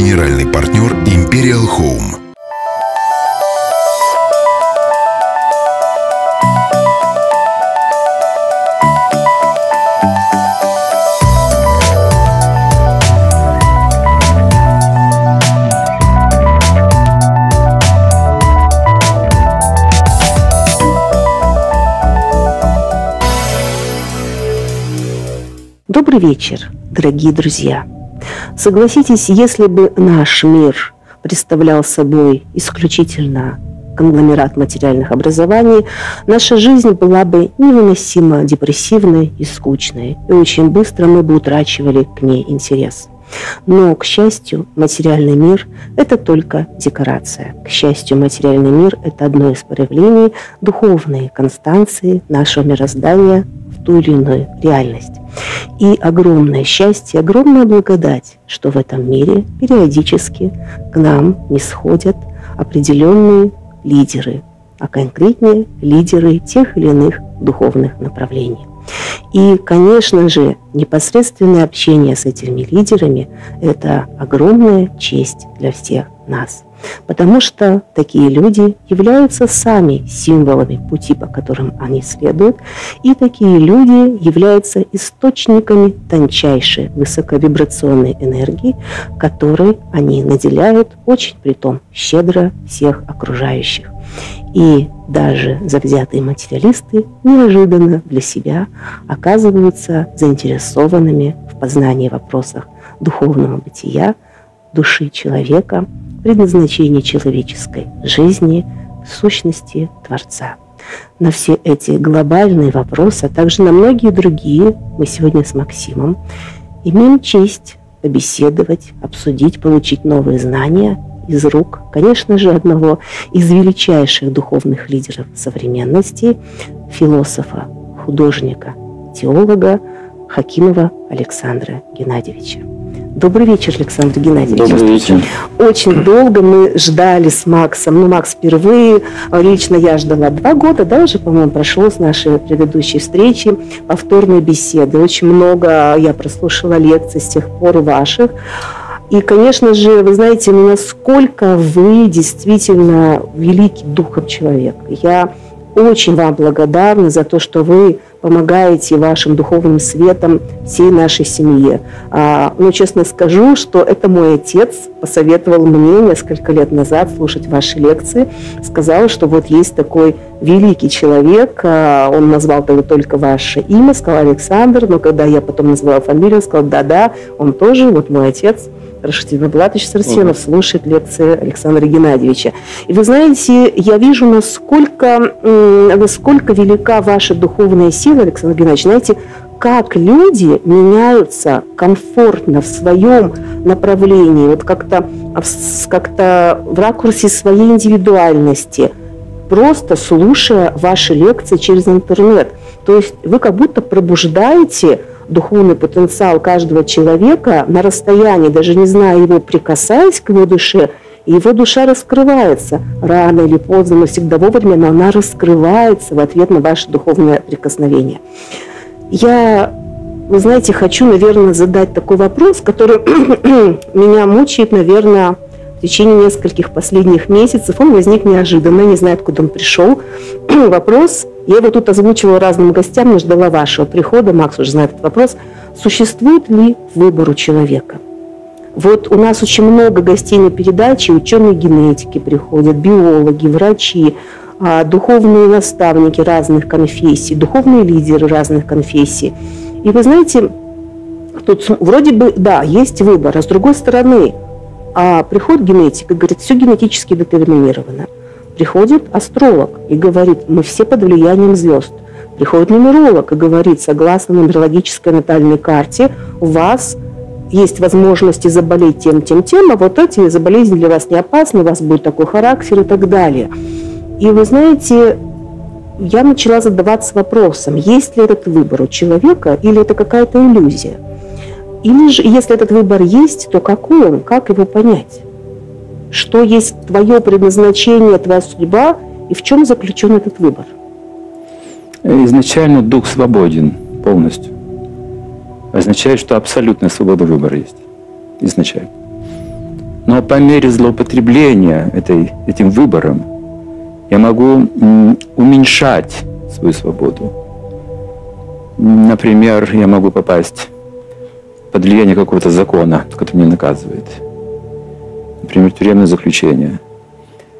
Генеральный партнер Imperial Home. Добрый вечер, дорогие друзья. Согласитесь, если бы наш мир представлял собой исключительно конгломерат материальных образований, наша жизнь была бы невыносимо депрессивной и скучной, и очень быстро мы бы утрачивали к ней интерес. Но, к счастью, материальный мир – это только декорация. К счастью, материальный мир – это одно из проявлений духовной констанции нашего мироздания в ту или иную реальность. И огромное счастье, огромная благодать, что в этом мире периодически к нам не сходят определенные лидеры, а конкретнее лидеры тех или иных духовных направлений. И, конечно же, непосредственное общение с этими лидерами – это огромная честь для всех нас – потому что такие люди являются сами символами пути, по которым они следуют, и такие люди являются источниками тончайшей высоковибрационной энергии, которой они наделяют очень притом щедро всех окружающих. И даже завзятые материалисты неожиданно для себя оказываются заинтересованными в познании вопросах духовного бытия, души человека – предназначение человеческой жизни, сущности Творца. На все эти глобальные вопросы, а также на многие другие мы сегодня с Максимом имеем честь побеседовать, обсудить, получить новые знания из рук, конечно же, одного из величайших духовных лидеров современности, философа, художника, теолога Хакимова Александра Геннадьевича. Добрый вечер, Александр Геннадьевич. Добрый вечер. Очень долго мы ждали с Максом. Ну, Макс впервые, лично я ждала два года, да, уже, по-моему, прошло с нашей предыдущей встречи, повторной беседы. Очень много я прослушала лекций с тех пор ваших. И, конечно же, вы знаете, насколько вы действительно великий духом человек. Я очень вам благодарна за то, что вы помогаете вашим духовным светом всей нашей семье. А, но честно скажу, что это мой отец посоветовал мне несколько лет назад слушать ваши лекции, сказал, что вот есть такой великий человек, а, он назвал только ваше имя, сказал Александр, но когда я потом назвала фамилию, он сказал, да-да, он тоже, вот мой отец – Рашидин Булатович Сарсенов угу. слушает лекции Александра Геннадьевича. И вы знаете, я вижу, насколько, насколько велика ваша духовная сила, Александр Геннадьевич. Знаете, как люди меняются комфортно в своем направлении, вот как-то как в ракурсе своей индивидуальности, просто слушая ваши лекции через интернет. То есть вы как будто пробуждаете духовный потенциал каждого человека на расстоянии, даже не зная его, прикасаясь к его душе, его душа раскрывается. Рано или поздно, но всегда вовремя, но она раскрывается в ответ на ваше духовное прикосновение. Я, вы знаете, хочу, наверное, задать такой вопрос, который меня мучает, наверное, в течение нескольких последних месяцев. Он возник неожиданно, не знаю, откуда он пришел. вопрос я его тут озвучивала разным гостям, но ждала вашего прихода. Макс уже знает этот вопрос. Существует ли выбор у человека? Вот у нас очень много гостей на передаче, ученые генетики приходят, биологи, врачи, а, духовные наставники разных конфессий, духовные лидеры разных конфессий. И вы знаете, тут вроде бы, да, есть выбор, а с другой стороны, а приходит генетик и говорит, все генетически детерминировано – Приходит астролог и говорит, мы все под влиянием звезд. Приходит нумеролог и говорит, согласно нумерологической натальной карте, у вас есть возможности заболеть тем, тем, тем, а вот эти заболезни для вас не опасны, у вас будет такой характер и так далее. И вы знаете, я начала задаваться вопросом, есть ли этот выбор у человека или это какая-то иллюзия. Или же, если этот выбор есть, то какой он, как его понять? что есть твое предназначение, твоя судьба, и в чем заключен этот выбор? Изначально дух свободен полностью. Означает, что абсолютная свобода выбора есть. Изначально. Но по мере злоупотребления этой, этим выбором я могу уменьшать свою свободу. Например, я могу попасть под влияние какого-то закона, который меня наказывает. Например, тюремное заключение.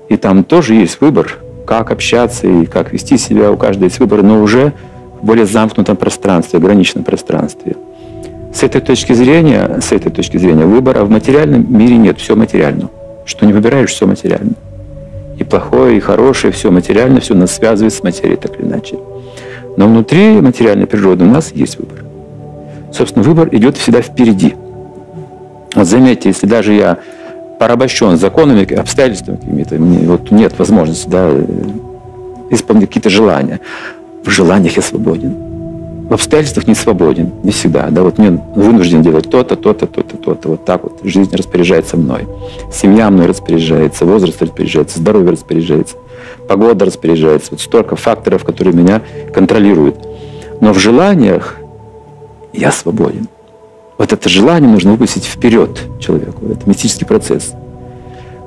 И там тоже есть выбор, как общаться и как вести себя. У каждого есть выбор, но уже в более замкнутом пространстве, ограниченном пространстве. С этой точки зрения, с этой точки зрения выбора в материальном мире нет, все материально. Что не выбираешь, все материально. И плохое, и хорошее, все материально, все нас связывает с материей так или иначе. Но внутри материальной природы у нас есть выбор. Собственно, выбор идет всегда впереди. Вот заметьте, если даже я порабощен законами, обстоятельствами какими-то, мне вот нет возможности да, э, исполнить какие-то желания. В желаниях я свободен. В обстоятельствах не свободен, не всегда. Да, вот мне вынужден делать то-то, то-то, то-то, то-то. Вот так вот жизнь распоряжается мной. Семья мной распоряжается, возраст распоряжается, здоровье распоряжается, погода распоряжается. Вот столько факторов, которые меня контролируют. Но в желаниях я свободен. Вот это желание нужно выпустить вперед человеку. Это мистический процесс.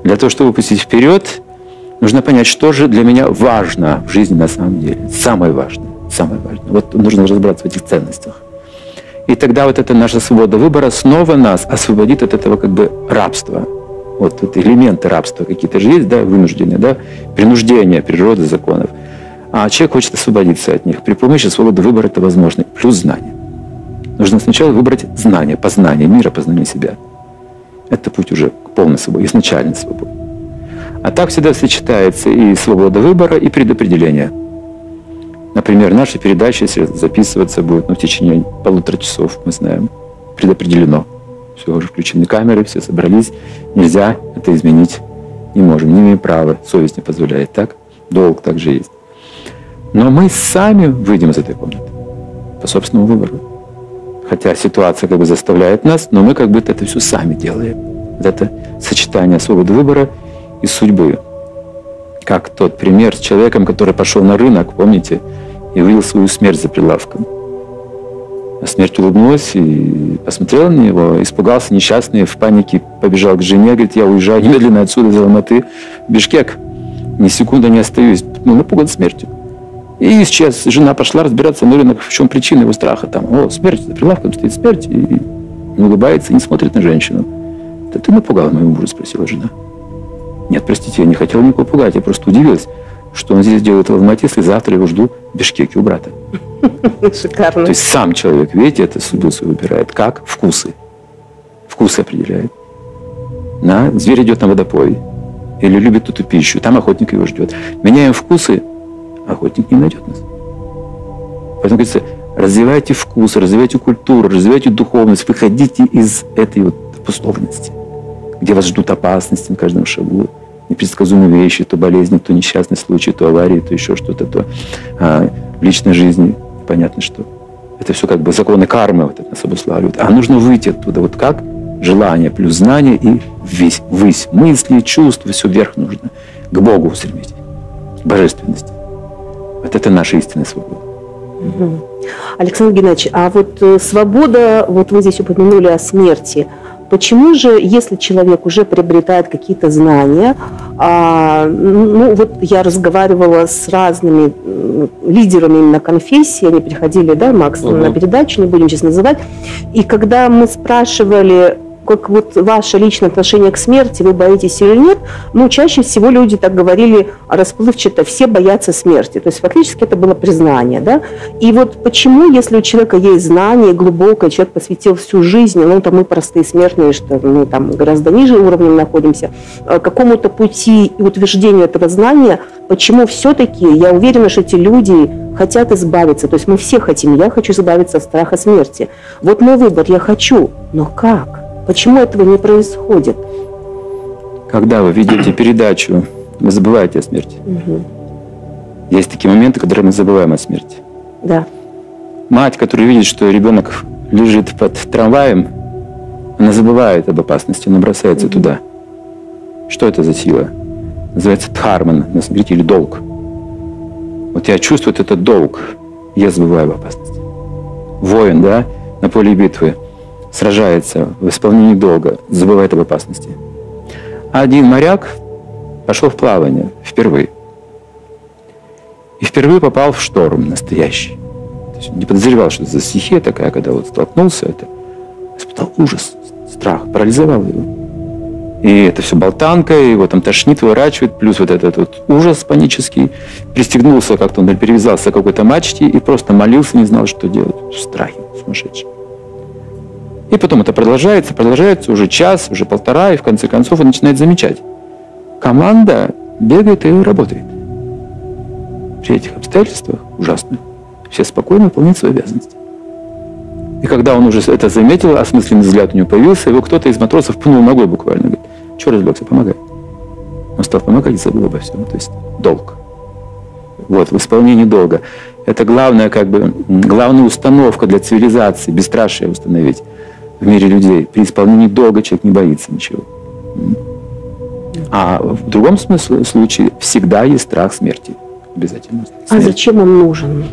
Для того, чтобы выпустить вперед, нужно понять, что же для меня важно в жизни на самом деле. Самое важное. Самое важное. Вот нужно разобраться в этих ценностях. И тогда вот эта наша свобода выбора снова нас освободит от этого как бы рабства. Вот, вот элементы рабства какие-то же есть, да, вынужденные, да, принуждение природы, законов. А человек хочет освободиться от них. При помощи свободы выбора это возможно. Плюс знания. Нужно сначала выбрать знание, познание мира, познание себя. Это путь уже к полной свободе, изначальной свободе. А так всегда сочетается и свобода выбора, и предопределение. Например, наша передача, если записываться будет ну, в течение полутора часов, мы знаем, предопределено. Все, уже включены камеры, все собрались. Нельзя это изменить. Не можем, не имеем права. Совесть не позволяет, так? Долг также есть. Но мы сами выйдем из этой комнаты по собственному выбору хотя ситуация как бы заставляет нас, но мы как бы это все сами делаем. Вот это сочетание свободы выбора и судьбы. Как тот пример с человеком, который пошел на рынок, помните, и увидел свою смерть за прилавком. А смерть улыбнулась и посмотрела на него, испугался несчастный, в панике побежал к жене, говорит, я уезжаю немедленно отсюда из Алматы Бишкек. Ни секунды не остаюсь, ну, напуган смертью. И сейчас жена пошла разбираться, ну, в чем причина его страха. Там, о, смерть, за прилавком стоит смерть. И не улыбается, и не смотрит на женщину. Да ты напугала моего мужа, спросила жена. Нет, простите, я не хотела никого пугать, я просто удивилась, что он здесь делает в Алмате, если завтра его жду в Бишкеке у брата. Шикарно. То есть сам человек, видите, это судьбу свою выбирает. Как? Вкусы. Вкусы определяет. На, зверь идет на водопой. Или любит эту пищу. Там охотник его ждет. Меняем вкусы, охотник не найдет нас. Поэтому говорится, развивайте вкус, развивайте культуру, развивайте духовность, выходите из этой вот условности, где вас ждут опасности на каждом шагу, непредсказуемые вещи, то болезни, то несчастный случай, то аварии, то еще что-то, то а, в личной жизни. Понятно, что это все как бы законы кармы вот это нас обуславливают. А нужно выйти оттуда. Вот как? Желание плюс знание и весь, высь. Мысли, чувства, все вверх нужно. К Богу устремить. К божественности. Вот это наша истинная свобода. Александр Геннадьевич, а вот э, свобода, вот вы здесь упомянули о смерти. Почему же, если человек уже приобретает какие-то знания, а, ну вот я разговаривала с разными лидерами именно конфессии, они приходили, да, Макс, угу. на передачу, не будем сейчас называть, и когда мы спрашивали, как вот ваше личное отношение к смерти, вы боитесь или нет, ну, чаще всего люди так говорили расплывчато, все боятся смерти. То есть фактически это было признание, да. И вот почему, если у человека есть знание глубокое, человек посвятил всю жизнь, ну, там мы простые смертные, что мы там гораздо ниже уровнем находимся, э, какому-то пути и утверждению этого знания, почему все-таки, я уверена, что эти люди хотят избавиться, то есть мы все хотим, я хочу избавиться от страха смерти. Вот мой выбор, я хочу, но как? Почему этого не происходит? Когда вы видите передачу, вы забываете о смерти. Угу. Есть такие моменты, когда мы забываем о смерти. Да. Мать, которая видит, что ребенок лежит под трамваем, она забывает об опасности, она бросается угу. туда. Что это за сила? Называется дхарман, на самом или долг. Вот я чувствую этот долг, я забываю об опасности. Воин, да, на поле битвы – сражается в исполнении долга, забывает об опасности. один моряк пошел в плавание впервые. И впервые попал в шторм настоящий. То есть не подозревал, что это за стихия такая, когда вот столкнулся, это испытал ужас, страх, парализовал его. И это все болтанка, его там тошнит, выворачивает, плюс вот этот вот ужас панический. Пристегнулся как-то, он перевязался к какой-то мачте и просто молился, не знал, что делать. В страхе сумасшедший. И потом это продолжается, продолжается уже час, уже полтора, и в конце концов он начинает замечать. Команда бегает и работает. При этих обстоятельствах ужасных все спокойно выполняют свои обязанности. И когда он уже это заметил, осмысленный взгляд у него появился, его кто-то из матросов пнул ногой буквально. Говорит, что развлекся, помогай. Он стал помогать и забыл обо всем. То есть долг. Вот, в исполнении долга. Это главная, как бы, главная установка для цивилизации, бесстрашие установить в мире людей. При исполнении долга человек не боится ничего. А в другом смысле, случае всегда есть страх смерти. Обязательно. Смерть. А зачем он нужен?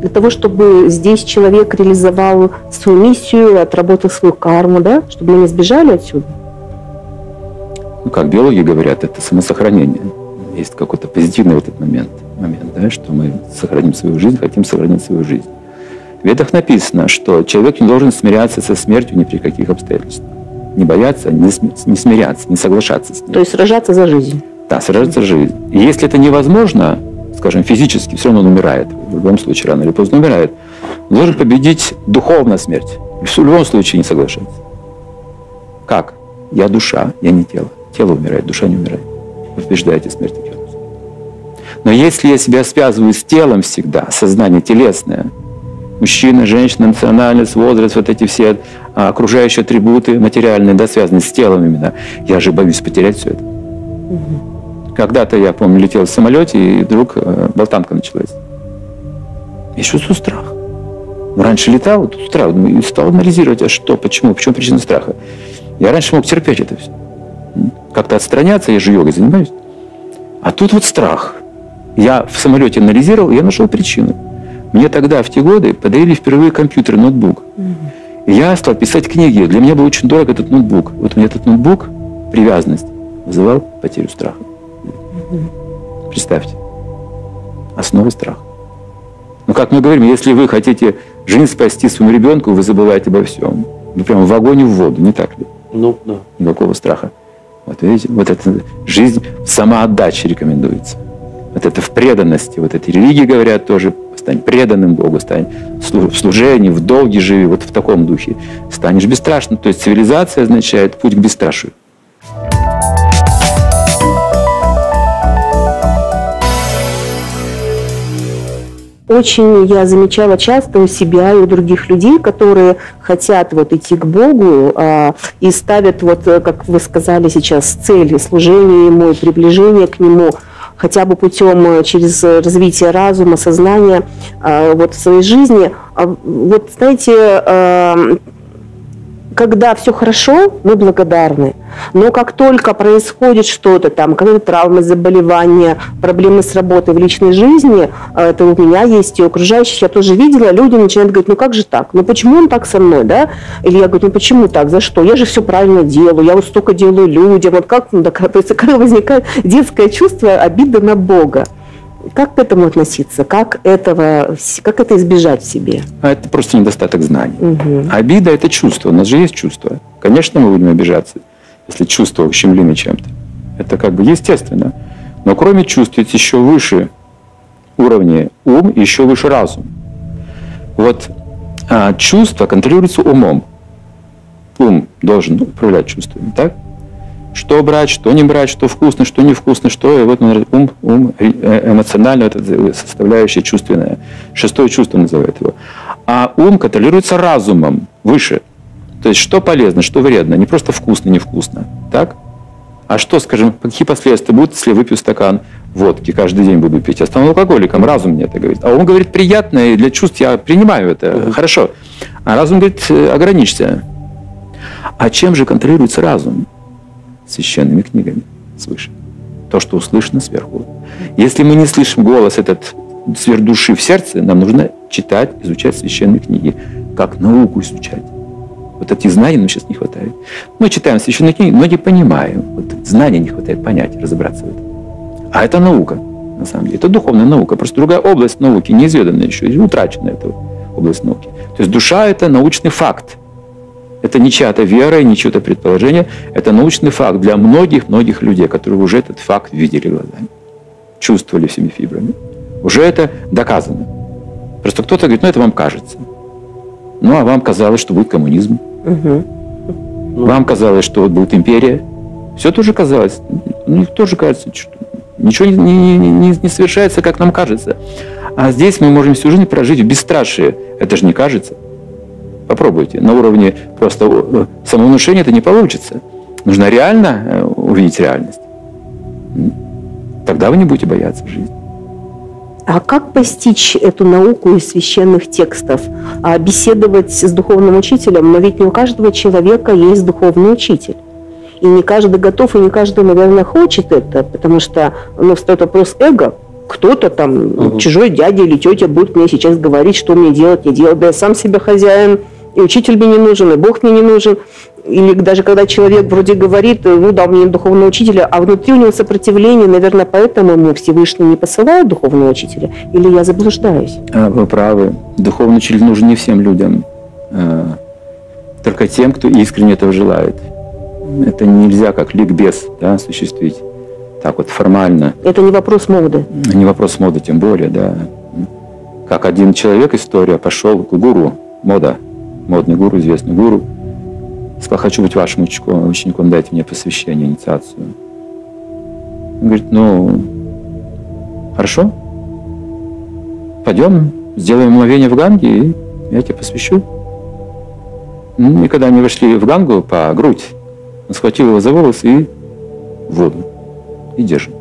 Для того, чтобы здесь человек реализовал свою миссию, отработал свою карму, да? Чтобы мы не сбежали отсюда? Ну, как биологи говорят, это самосохранение. Есть какой-то позитивный в этот момент, момент да, что мы сохраним свою жизнь, хотим сохранить свою жизнь. В Ведах написано, что человек не должен смиряться со смертью ни при каких обстоятельствах. Не бояться, не, не смиряться, не соглашаться с ней. То есть сражаться за жизнь. Да, сражаться за жизнь. И если это невозможно, скажем, физически, все равно он умирает. В любом случае, рано или поздно умирает. Он должен победить духовно смерть. В любом случае не соглашаться. Как? Я душа, я не тело. Тело умирает, душа не умирает. Вы побеждаете смерть. Но если я себя связываю с телом всегда, сознание телесное, мужчина, женщина, национальность, возраст, вот эти все а, окружающие атрибуты материальные, да, связанные с телом именно, я же боюсь потерять все это. Угу. Когда-то, я помню, летел в самолете, и вдруг э, болтанка началась. Я чувствую страх. Раньше летал, вот страх, и стал анализировать, а что, почему, почему причина страха. Я раньше мог терпеть это все. Как-то отстраняться, я же йогой занимаюсь. А тут вот страх. Я в самолете анализировал, я нашел причину. Мне тогда, в те годы, подарили впервые компьютер, ноутбук. И я стал писать книги. Для меня был очень дорог этот ноутбук. Вот у меня этот ноутбук, привязанность, вызывал потерю страха. Представьте. Основа страха. Но как мы говорим, если вы хотите жизнь спасти своему ребенку, вы забываете обо всем. Вы прямо в огонь и в воду, не так ли? Ну, да. Никакого страха. Вот видите, вот эта жизнь в самоотдаче рекомендуется. Вот это в преданности. Вот эти религии говорят тоже, стань преданным Богу, стань в служении, в долге живи, вот в таком духе. Станешь бесстрашным. То есть цивилизация означает путь к бесстрашию. Очень я замечала часто у себя и у других людей, которые хотят вот идти к Богу а, и ставят вот, как вы сказали сейчас, цели служения Ему и приближения к Нему хотя бы путем э, через развитие разума, сознания а, вот в своей жизни. А, вот знаете, когда все хорошо, мы благодарны. Но как только происходит что-то там, какие-то травмы, заболевания, проблемы с работой в личной жизни, а, это у меня есть и у окружающих, я тоже видела, люди начинают говорить, ну как же так, ну почему он так со мной, да? Или я говорю, ну почему так, за что? Я же все правильно делаю, я вот столько делаю людям, вот как, ну, так, то есть когда возникает детское чувство обиды на Бога. Как к этому относиться? Как этого, как это избежать в себе? А это просто недостаток знаний. Угу. Обида – это чувство. У нас же есть чувство. Конечно, мы будем обижаться, если чувство ущемлены чем-то. Это как бы естественно. Но кроме чувств есть еще выше уровни ум и еще выше разум. Вот а, чувство контролируется умом. Ум должен управлять чувствами, так? Что брать, что не брать, что вкусно, что невкусно, что и вот ум, ум э, эмоционально, это составляющая чувственная. Шестое чувство называют его. А ум контролируется разумом выше. То есть что полезно, что вредно, не просто вкусно, невкусно. Так? А что, скажем, какие последствия будут, если я выпью стакан водки, каждый день буду пить? Я стану алкоголиком, разум мне это говорит. А он говорит, приятно, и для чувств я принимаю это, mm-hmm. хорошо. А разум говорит, «Э, ограничься. А чем же контролируется разум? Священными книгами свыше. То, что услышано сверху. Если мы не слышим голос этот сверхдуши в сердце, нам нужно читать, изучать священные книги, как науку изучать. Вот этих знаний нам сейчас не хватает. Мы читаем священные книги, но не понимаем. Вот знаний не хватает понять, разобраться в этом. А это наука, на самом деле. Это духовная наука. Просто другая область науки, неизведанная еще, утрачена эта область науки. То есть душа – это научный факт. Это не чья-то вера, не чье-то предположение. Это научный факт для многих-многих людей, которые уже этот факт видели глазами, чувствовали всеми фибрами. Уже это доказано. Просто кто-то говорит, ну это вам кажется. Ну а вам казалось, что будет коммунизм. Угу. Вам казалось, что вот будет империя. Все тоже казалось. Ну, тоже кажется, что ничего не, не, не, не совершается, как нам кажется. А здесь мы можем всю жизнь прожить в бесстрашии. Это же не кажется. Попробуйте. На уровне просто э, самовнушения это не получится. Нужно реально э, увидеть реальность. Тогда вы не будете бояться жизни. А как постичь эту науку из священных текстов? А беседовать с духовным учителем, но ведь не у каждого человека есть духовный учитель. И не каждый готов, и не каждый, наверное, хочет это, потому что ну, встает вопрос эго. Кто-то там, угу. чужой дядя или тетя будет мне сейчас говорить, что мне делать, не делать. Да я сам себе хозяин, и учитель мне не нужен, и Бог мне не нужен. Или даже когда человек вроде говорит, ну да, нет духовного учителя, а внутри у него сопротивление, наверное, поэтому ему Всевышний не посылает духовного учителя. Или я заблуждаюсь? А, вы правы. Духовный учитель нужен не всем людям, а, только тем, кто искренне этого желает. Это нельзя как ликбез да, осуществить так вот формально. Это не вопрос моды. Не вопрос моды, тем более, да. Как один человек, история, пошел к гуру, мода, модный гуру, известный гуру, сказал, хочу быть вашим учеником, учеником дайте мне посвящение, инициацию. Он говорит, ну, хорошо, пойдем, сделаем мгновение в Ганге, и я тебя посвящу. Ну, и когда они вошли в Гангу по грудь, он схватил его за волосы и в воду. И держит.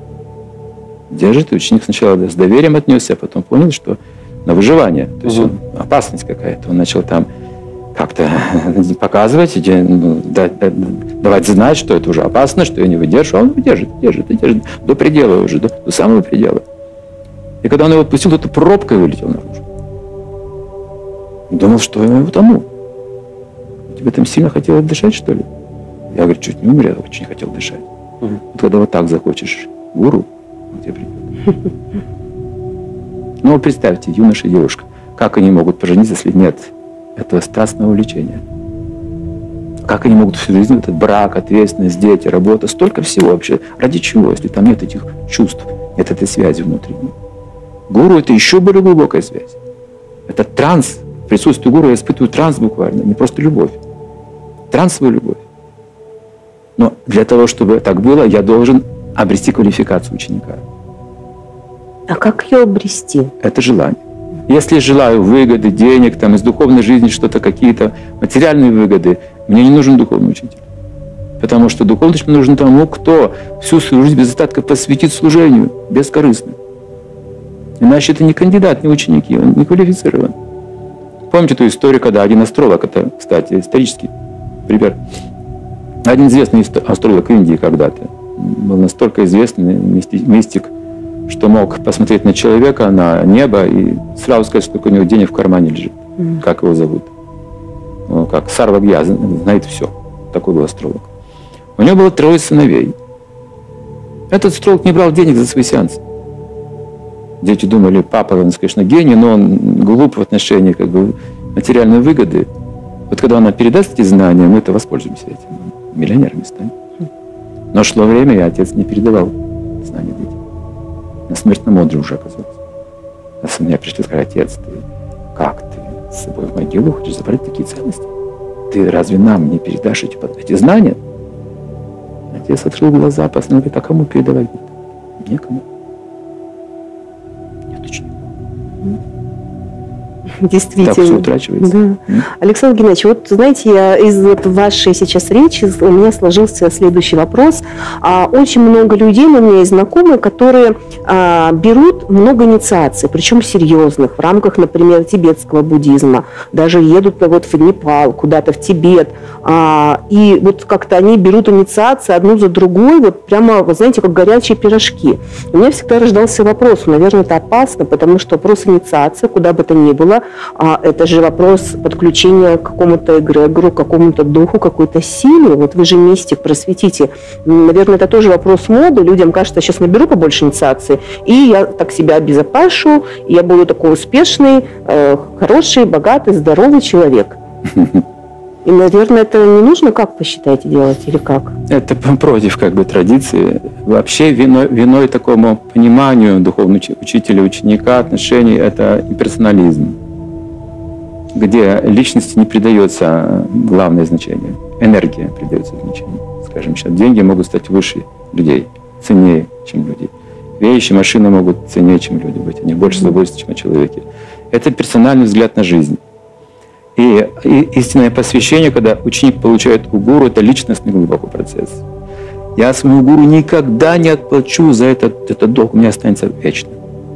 Держит, и ученик сначала с доверием отнесся, а потом понял, что на выживание. То есть угу. он, опасность какая-то. Он начал там как-то показывать, ну, давать знать, что это уже опасно, что я не выдержу. А он выдержит, держит, держит до предела уже, до, до самого предела. И когда он его отпустил, то пробкой вылетел наружу. Думал, что я утону. Тебе там сильно хотелось дышать, что ли? Я, говорю, чуть не умер, я очень хотел дышать. Угу. Вот когда вот так захочешь гуру, он тебе придет. Ну, представьте, юноша и девушка, как они могут пожениться, если нет этого страстного увлечения. Как они могут всю жизнь, этот брак, ответственность, дети, работа, столько всего вообще. Ради чего, если там нет этих чувств, нет этой связи внутренней? Гуру – это еще более глубокая связь. Это транс. В присутствии гуру я испытываю транс буквально, не просто любовь. Трансовую любовь. Но для того, чтобы так было, я должен обрести квалификацию ученика. А как ее обрести? Это желание. Если желаю выгоды, денег, там, из духовной жизни что-то, какие-то материальные выгоды, мне не нужен духовный учитель. Потому что духовный учитель нужен тому, кто всю свою жизнь без остатка посвятит служению, бескорыстно. Иначе это не кандидат, не ученики, он не квалифицирован. Помните ту историю, когда один астролог, это, кстати, исторический пример, один известный астролог Индии когда-то, был настолько известный мистик, что мог посмотреть на человека, на небо и сразу сказать, сколько у него денег в кармане лежит, mm. как его зовут. Ну, как Сарвагья, знает все. Такой был астролог. У него было трое сыновей. Этот астролог не брал денег за свои сеансы. Дети думали, папа, он, конечно, гений, но он глуп в отношении как бы, материальной выгоды. Вот когда он передаст эти знания, мы это воспользуемся этим. Миллионерами станем. Но шло время, и отец не передавал знания детям на смертном одре уже оказался. А сын мне пришли сказать, отец, ты как ты с собой в могилу хочешь забрать такие ценности? Ты разве нам не передашь эти, эти знания? Отец открыл глаза, посмотрел, а кому передавать? Некому. Действительно. Так все. Да. Александр Геннадьевич, вот знаете, я из вот вашей сейчас речи у меня сложился следующий вопрос. А, очень много людей, у меня есть знакомые, которые а, берут много инициаций, причем серьезных, в рамках, например, тибетского буддизма. Даже едут вот в Непал, куда-то в Тибет. А, и вот как-то они берут инициации одну за другой, вот прямо, вы знаете, как горячие пирожки. У меня всегда рождался вопрос, наверное, это опасно, потому что вопрос инициации, куда бы то ни было, а это же вопрос подключения к какому-то эгрегору, к какому-то духу, какой-то силе. Вот вы же мистик, просветите. Наверное, это тоже вопрос моды. Людям кажется, сейчас наберу побольше инициации, и я так себя обезопашу, и я буду такой успешный, э, хороший, богатый, здоровый человек. И, наверное, это не нужно, как посчитаете, делать или как? Это против как бы традиции. Вообще виной, виной такому пониманию духовного учителя, ученика, отношений – это имперсонализм, где личности не придается главное значение. Энергия придается значение. Скажем, сейчас деньги могут стать выше людей, ценнее, чем люди. Вещи, машины могут ценнее, чем люди быть. Они больше заботятся, чем о человеке. Это персональный взгляд на жизнь. И, и истинное посвящение, когда ученик получает у гуру, это личностный глубокий процесс. Я своему гуру никогда не отплачу за этот, этот долг, у меня останется вечно.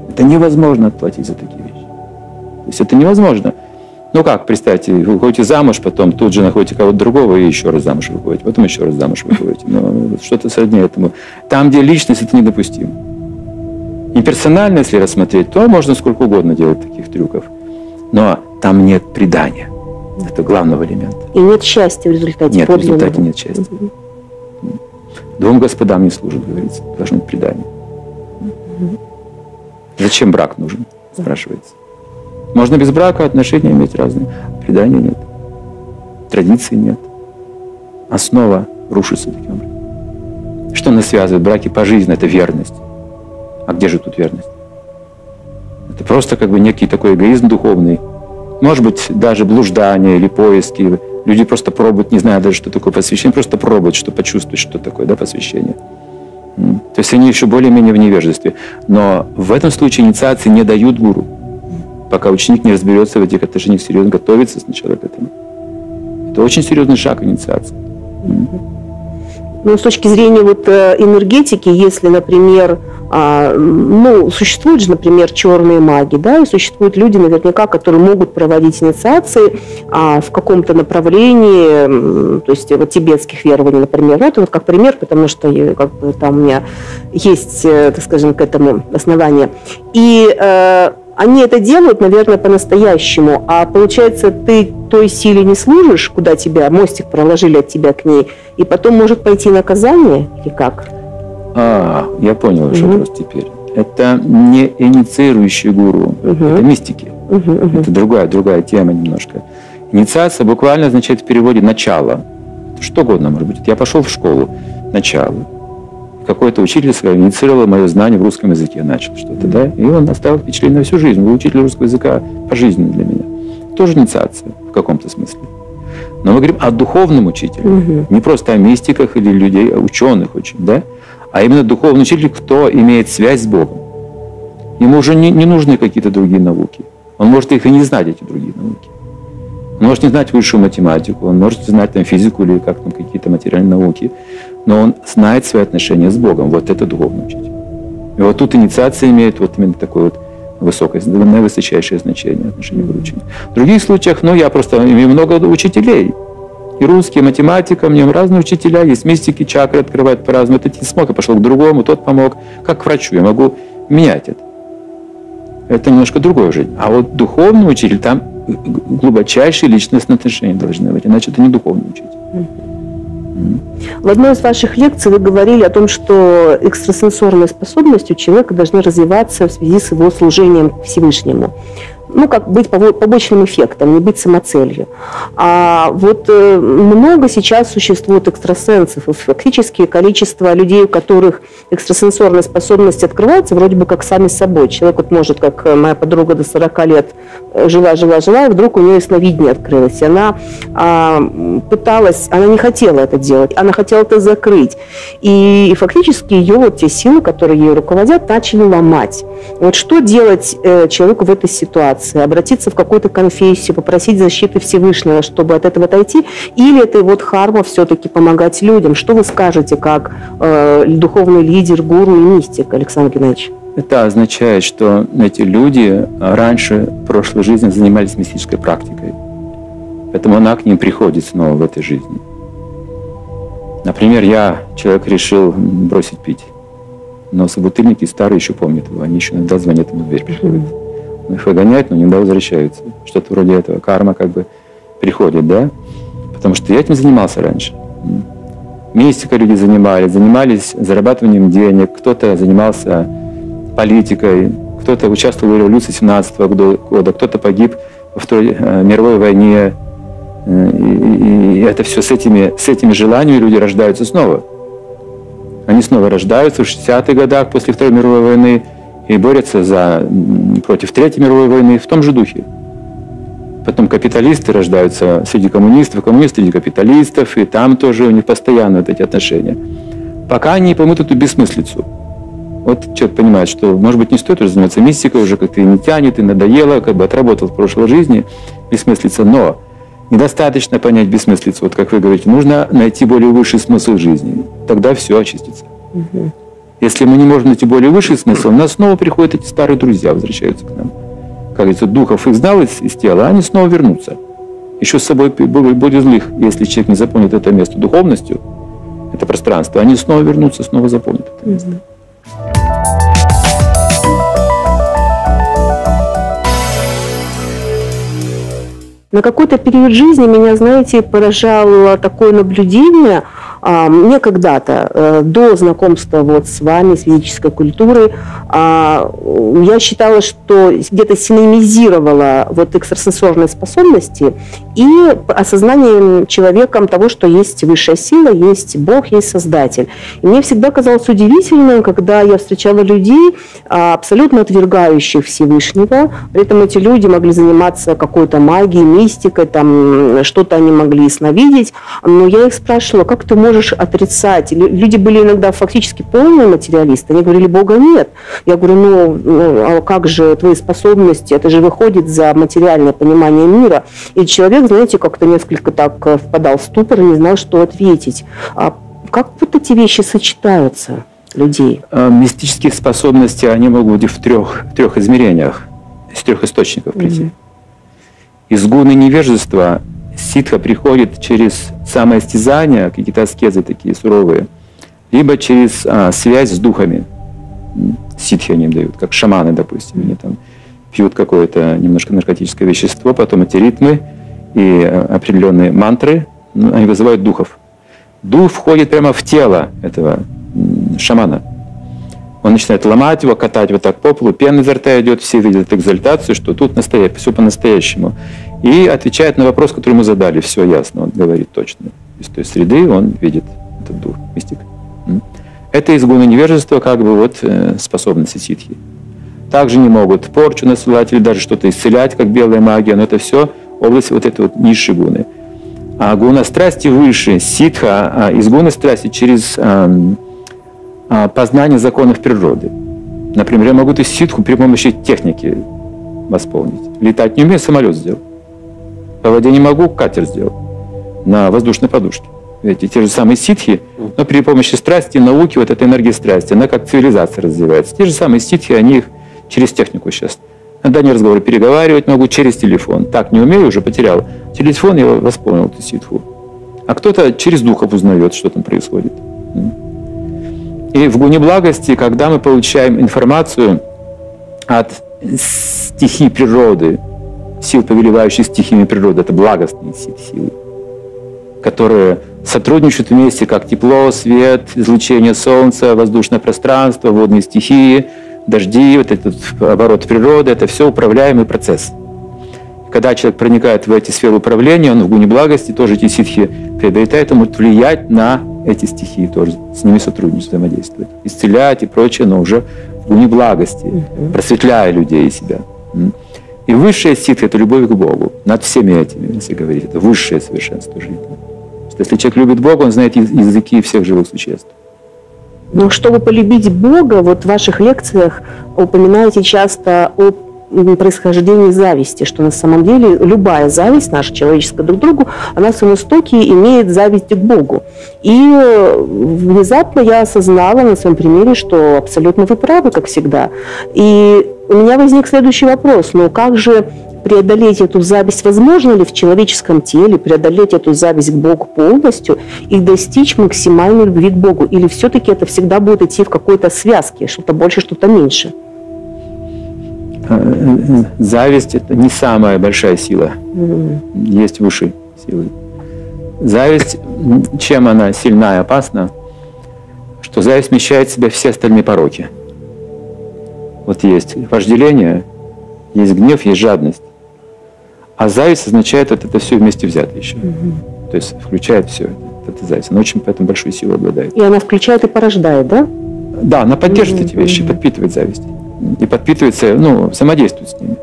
Это невозможно отплатить за такие вещи. То есть это невозможно. Ну как, представьте, вы выходите замуж, потом тут же находите кого-то другого и еще раз замуж выходите, потом еще раз замуж выходите. Ну, что-то сродни этому. Там, где личность, это недопустимо. И персонально, если рассмотреть, то можно сколько угодно делать таких трюков. Но там нет предания. Это главного элемента. И нет счастья в результате Нет, в результате нет счастья. Угу. Двум господам не служит, говорится. Должно быть предание. Угу. Зачем брак нужен, спрашивается. Можно без брака отношения иметь разные. Предания нет. Традиции нет. Основа рушится таким образом. Что нас связывает? Браки по жизни – это верность. А где же тут верность? Это просто как бы некий такой эгоизм духовный – может быть, даже блуждание или поиски. Люди просто пробуют, не зная даже, что такое посвящение, просто пробуют, что почувствовать, что такое да, посвящение. То есть они еще более-менее в невежестве. Но в этом случае инициации не дают гуру, пока ученик не разберется в этих отношениях серьезно, готовится сначала к этому. Это очень серьезный шаг инициации. Ну, с точки зрения вот э, энергетики, если, например, а, ну, существуют же, например, черные маги, да, и существуют люди, наверняка, которые могут проводить инициации а, в каком-то направлении, то есть вот тибетских верований, например. Ну, это вот как пример, потому что как бы, там у меня есть, э, так скажем, к этому основание. И э, они это делают, наверное, по-настоящему. А получается, ты той силе не служишь, куда тебя, мостик проложили от тебя к ней, и потом может пойти наказание или как? А, я понял ваш угу. вопрос теперь. Это не инициирующий гуру, угу. это мистики. Угу, угу. Это другая, другая тема немножко. Инициация буквально означает в переводе «начало». Что угодно может быть. Я пошел в школу, начало. Какой-то учитель инициировал мое знание в русском языке, начал что-то, да? И он оставил впечатление на всю жизнь. Вы учитель русского языка по жизни для меня. Тоже инициация в каком-то смысле. Но мы говорим о духовном учителе. Угу. Не просто о мистиках или людей, а ученых очень, да? а именно духовный учитель, кто имеет связь с Богом. Ему уже не, не нужны какие-то другие науки. Он может их и не знать, эти другие науки. Он может не знать высшую математику, он может знать там физику или как там какие-то материальные науки, но он знает свои отношения с Богом. Вот это духовный учитель. И вот тут инициация имеет вот именно такое вот высокое, наивысочайшее значение отношения к учению. В других случаях, ну, я просто имею много учителей, и русский, и математика, мне разные учителя есть, мистики, чакры открывают по-разному. Этот не смог, я пошел к другому, тот помог. Как к врачу, я могу менять это. Это немножко другое жизнь. А вот духовный учитель, там глубочайшие личностные отношения должны быть, иначе это не духовный учитель. В одной из ваших лекций вы говорили о том, что экстрасенсорные способности у человека должны развиваться в связи с его служением Всевышнему ну, как быть побочным эффектом, не быть самоцелью. А вот э, много сейчас существует экстрасенсов, и фактически количество людей, у которых экстрасенсорная способность открывается, вроде бы как сами собой. Человек вот может, как моя подруга до 40 лет э, жила, жила, жила, и вдруг у нее ясновидение открылось. Она а, пыталась, она не хотела это делать, она хотела это закрыть. И, и фактически ее вот те силы, которые ей руководят, начали ломать. Вот что делать э, человеку в этой ситуации? Ситуации, обратиться в какую-то конфессию, попросить защиты Всевышнего, чтобы от этого отойти, или это вот харма все-таки помогать людям? Что вы скажете как э, духовный лидер, гуру и мистик, Александр Геннадьевич? Это означает, что эти люди раньше в прошлой жизни занимались мистической практикой. Поэтому она к ним приходит снова в этой жизни. Например, я, человек, решил бросить пить. Но собутыльники старые еще помнят его. Они еще иногда звонят ему в дверь, приходят. Их выгоняют, но иногда возвращаются. Что-то вроде этого. Карма как бы приходит, да? Потому что я этим занимался раньше. Мистикой люди занимались, занимались зарабатыванием денег, кто-то занимался политикой, кто-то участвовал в революции 17 года, кто-то погиб во Второй э, мировой войне. Э, и, и это все с этими, с этими желаниями люди рождаются снова. Они снова рождаются в 60-х годах после Второй мировой войны и борются за, против Третьей мировой войны в том же духе. Потом капиталисты рождаются среди коммунистов, коммунисты среди капиталистов, и там тоже у них постоянно вот эти отношения. Пока они поймут эту бессмыслицу. Вот человек понимает, что, может быть, не стоит уже заниматься мистикой, уже как-то не тянет, и надоело, как бы отработал в прошлой жизни бессмыслица, но недостаточно понять бессмыслицу. Вот как вы говорите, нужно найти более высший смысл жизни. Тогда все очистится. Угу. Если мы не можем найти более высший смысл, у нас снова приходят эти старые друзья, возвращаются к нам как говорится, духов изгнал из, из тела, а они снова вернутся. Еще с собой будет злых, если человек не заполнит это место духовностью, это пространство, они снова вернутся, снова заполнят это место. На какой-то период жизни меня, знаете, поражало такое наблюдение – а, мне когда-то, э, до знакомства вот с вами, с физической культурой, а, я считала, что где-то синемизировала вот экстрасенсорные способности и осознанием человеком того, что есть высшая сила, есть Бог, есть Создатель. И мне всегда казалось удивительным, когда я встречала людей, а, абсолютно отвергающих Всевышнего, при этом эти люди могли заниматься какой-то магией, мистикой, там что-то они могли сновидеть, но я их спрашивала, как ты можешь отрицать? Люди были иногда фактически полные материалисты, они говорили, Бога нет. Я говорю, ну, ну а как же твои способности, это же выходит за материальное понимание мира. И человек знаете, как-то несколько так э, впадал в ступор и не знал, что ответить. А как вот эти вещи сочетаются людей? Э, мистические способности, они могут быть в трех, в трех измерениях, из трех источников прийти. Mm-hmm. Из гуны невежества ситха приходит через самоистязание, какие-то аскезы такие суровые, либо через а, связь с духами. Ситхи они им дают, как шаманы, допустим. Они там пьют какое-то немножко наркотическое вещество, потом эти ритмы и э, определенные мантры, они вызывают духов. Дух входит прямо в тело этого шамана. Он начинает ломать его, катать вот так по полу, пена изо рта идет, все видят экзальтацию, что тут настоящее, все по-настоящему. И отвечает на вопрос, который ему задали, все ясно, он говорит точно. Из той среды он видит этот дух, мистик. Это изгоны невежества, как бы вот э, способности ситхи. Также не могут порчу насылать или даже что-то исцелять, как белая магия, но это все область вот этой вот низшей гуны. А гуна страсти выше, ситха, а из гуны страсти через а, познание законов природы. Например, я могу эту ситху при помощи техники восполнить. Летать не умею, самолет сделал. По воде не могу, катер сделал на воздушной подушке. Эти те же самые ситхи, но при помощи страсти, науки, вот эта энергия страсти, она как цивилизация развивается. Те же самые ситхи, они их через технику сейчас Иногда не разговор переговаривать могу через телефон. Так не умею, уже потерял. Телефон я восполнил эту ситху. А кто-то через духов узнает, что там происходит. И в гуне благости, когда мы получаем информацию от стихий природы, сил, повелевающих стихиями природы, это благостные силы, которые сотрудничают вместе, как тепло, свет, излучение солнца, воздушное пространство, водные стихии – дожди, вот этот оборот природы, это все управляемый процесс. Когда человек проникает в эти сферы управления, он в гуне благости тоже эти ситхи приобретает, он может влиять на эти стихии тоже, с ними сотрудничать, взаимодействовать, исцелять и прочее, но уже в гуне благости, просветляя людей и себя. И высшая ситха – это любовь к Богу. Над всеми этими, если говорить, это высшее совершенство жизни. Что если человек любит Бога, он знает языки всех живых существ. Но чтобы полюбить Бога, вот в ваших лекциях упоминаете часто о происхождении зависти, что на самом деле любая зависть наша человеческая друг к другу, она в своем истоке имеет зависть к Богу. И внезапно я осознала на своем примере, что абсолютно вы правы, как всегда. И у меня возник следующий вопрос. Ну как же преодолеть эту зависть возможно ли в человеческом теле, преодолеть эту зависть к Богу полностью и достичь максимальной любви к Богу? Или все-таки это всегда будет идти в какой-то связке, что-то больше, что-то меньше? э, зависть – это не самая большая сила. Есть выше силы. Зависть, чем она сильна и опасна, что зависть вмещает в себя все остальные пороки. Вот есть вожделение, есть гнев, есть жадность. А зависть означает вот это все вместе взято еще. То есть включает все это, это зависть. Она очень поэтому большую силу обладает. И она включает и порождает, да? Да, она поддерживает эти вещи, подпитывает зависть. И подпитывается, ну, взаимодействует с ними.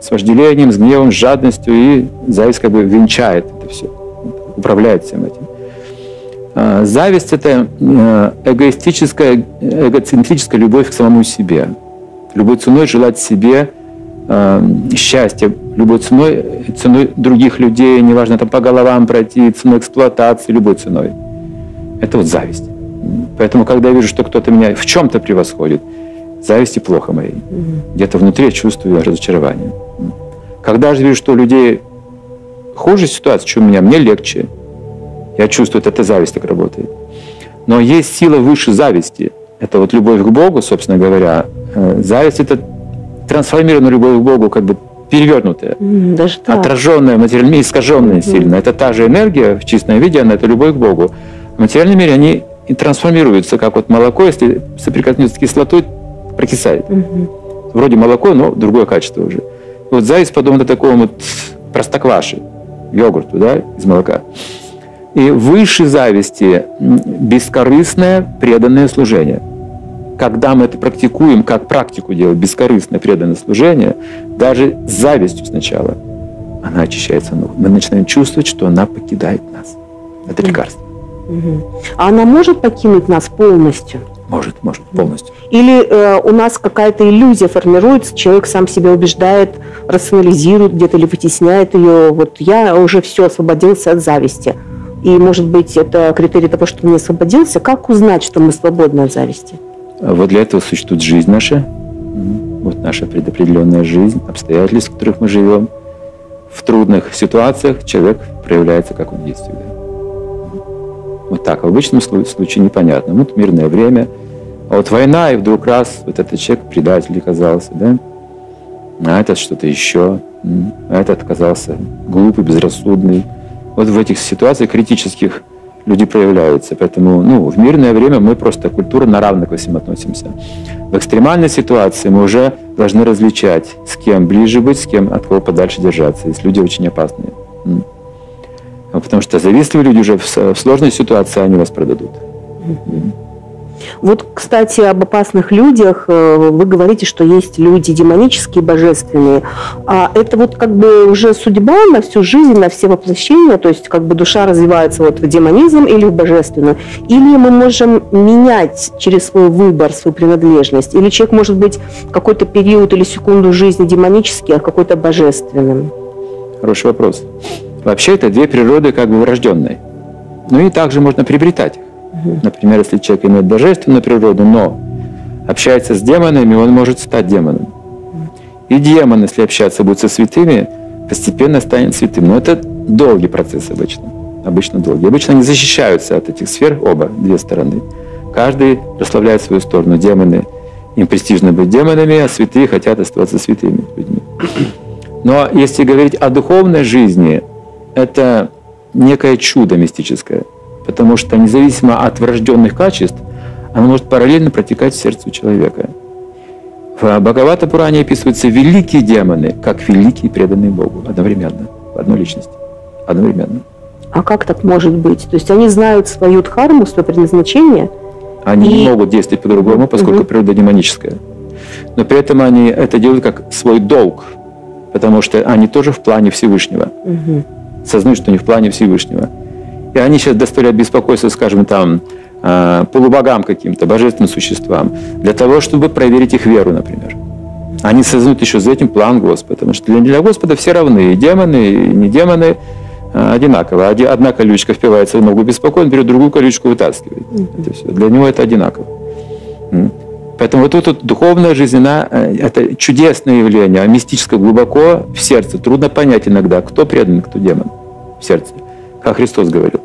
С вожделением, с гневом, с жадностью. И зависть как бы венчает это все, управляет всем этим. А, зависть – это э, эгоистическая, эгоцентрическая любовь к самому себе. Любой ценой желать себе э, счастья, любой ценой, ценой других людей, неважно, там по головам пройти, ценой эксплуатации, любой ценой. Это вот зависть. Поэтому, когда я вижу, что кто-то меня в чем-то превосходит, зависти плохо моей. Где-то внутри я чувствую разочарование. Когда же вижу, что у людей хуже ситуация, чем у меня, мне легче. Я чувствую, это, это зависть так работает. Но есть сила выше зависти. Это вот любовь к Богу, собственно говоря. Э, зависть – это трансформированная любовь к Богу, как бы перевернутая, Даже так. отраженная в материальном мире, искаженная mm-hmm. сильно. Это та же энергия в чистом виде, она это любовь к Богу. В материальном мире они и трансформируются, как вот молоко, если соприкоснется с кислотой, прокисает. Угу. Вроде молоко, но другое качество уже. Вот зависть подобно такому вот простокваше, йогурту, да, из молока. И выше зависти бескорыстное преданное служение. Когда мы это практикуем, как практику делать, бескорыстное преданное служение, даже с завистью сначала, она очищается. Мы начинаем чувствовать, что она покидает нас. Это лекарство. А она может покинуть нас полностью? Может, может, полностью. Или э, у нас какая-то иллюзия формируется, человек сам себя убеждает, рационализирует где-то или вытесняет ее. Вот я уже все освободился от зависти. И, может быть, это критерий того, что не освободился. Как узнать, что мы свободны от зависти? Вот для этого существует жизнь наша. Вот наша предопределенная жизнь, обстоятельства, в которых мы живем. В трудных ситуациях человек проявляется, как он есть всегда. Вот так. В обычном случае непонятно. Вот мирное время. А вот война, и вдруг раз вот этот человек предатель оказался, да? А этот что-то еще. А этот оказался глупый, безрассудный. Вот в этих ситуациях критических люди проявляются. Поэтому ну, в мирное время мы просто культура на равных ко всем относимся. В экстремальной ситуации мы уже должны различать, с кем ближе быть, с кем от кого подальше держаться, если люди очень опасные. Потому что завистливые люди уже в сложной ситуации, они вас продадут. Вот, кстати, об опасных людях э, вы говорите, что есть люди демонические, божественные. А это вот как бы уже судьба на всю жизнь, на все воплощения, то есть как бы душа развивается вот в демонизм или в божественную. Или мы можем менять через свой выбор, свою принадлежность. Или человек может быть какой-то период или секунду жизни демонический, а какой-то божественным. Хороший вопрос. Вообще это две природы как бы врожденные. Ну и также можно приобретать их. Например, если человек имеет божественную природу, но общается с демонами, он может стать демоном. И демон, если общаться будет со святыми, постепенно станет святым. Но это долгий процесс обычно. Обычно долгий. Обычно они защищаются от этих сфер, оба, две стороны. Каждый прославляет свою сторону. Демоны, им престижно быть демонами, а святые хотят оставаться святыми людьми. Но если говорить о духовной жизни, это некое чудо мистическое, потому что независимо от врожденных качеств, оно может параллельно протекать в сердце человека. В Бхагавата Пуране описываются великие демоны, как великие преданные Богу одновременно, в одной личности, одновременно. А как так может быть? То есть они знают свою дхарму, свое предназначение? Они и... не могут действовать по-другому, поскольку угу. природа демоническая. Но при этом они это делают как свой долг, потому что они тоже в плане Всевышнего. Угу сознают, что они в плане Всевышнего. И они сейчас доставляют беспокойство, скажем, там, а, полубогам каким-то, божественным существам, для того, чтобы проверить их веру, например. Они создают еще за этим план Господа, потому что для Господа все равны, и демоны, и не демоны а, одинаково. Одна колючка впивается в ногу беспокойно, берет другую колючку вытаскивает. Это все. Для него это одинаково. Поэтому вот эта духовная жизнь, она, э, это чудесное явление, а мистическое глубоко в сердце. Трудно понять иногда, кто предан, кто демон в сердце. Как Христос говорил.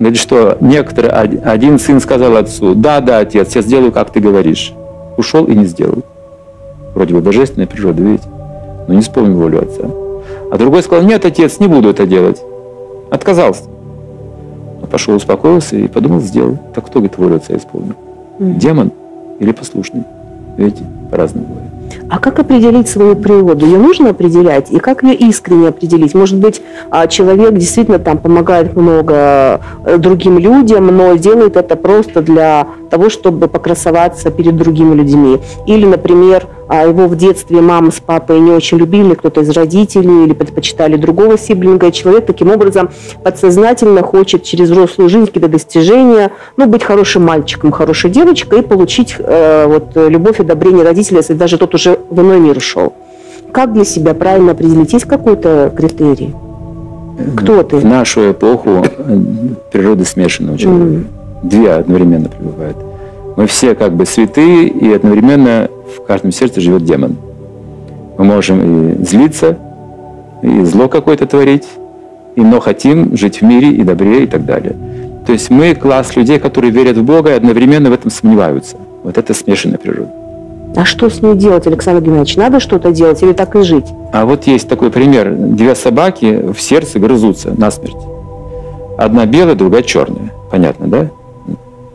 Говорит, что некоторые, один сын сказал отцу, да, да, отец, я сделаю, как ты говоришь. Ушел и не сделал. вроде бы божественная природа, видите, но не исполнил волю отца. А другой сказал, нет, отец, не буду это делать. Отказался. Пошел, успокоился и подумал, сделал. Так кто, говорит, волю отца исполнил? Демон или послушный? Видите, по-разному бывает. А как определить свою природу? Ее нужно определять? И как ее искренне определить? Может быть, а, человек действительно там помогает много э, другим людям, но делает это просто для того, чтобы покрасоваться перед другими людьми. Или, например, а его в детстве мама с папой не очень любили, кто-то из родителей, или предпочитали другого сиблинга, и человек таким образом подсознательно хочет через взрослую жизнь какие-то достижения, ну, быть хорошим мальчиком, хорошей девочкой и получить э, вот, любовь и одобрение родителей, если даже тот уже в иной мир ушел. Как для себя правильно определить? Есть какой-то критерий? Кто ты? В нашу эпоху э, природа смешанного человека. Mm. Две одновременно пребывают. Мы все как бы святые, и одновременно в каждом сердце живет демон. Мы можем и злиться, и зло какое-то творить, и, но хотим жить в мире и добре и так далее. То есть мы класс людей, которые верят в Бога и одновременно в этом сомневаются. Вот это смешанная природа. А что с ней делать, Александр Геннадьевич? Надо что-то делать или так и жить? А вот есть такой пример. Две собаки в сердце грызутся насмерть. Одна белая, другая черная. Понятно, да?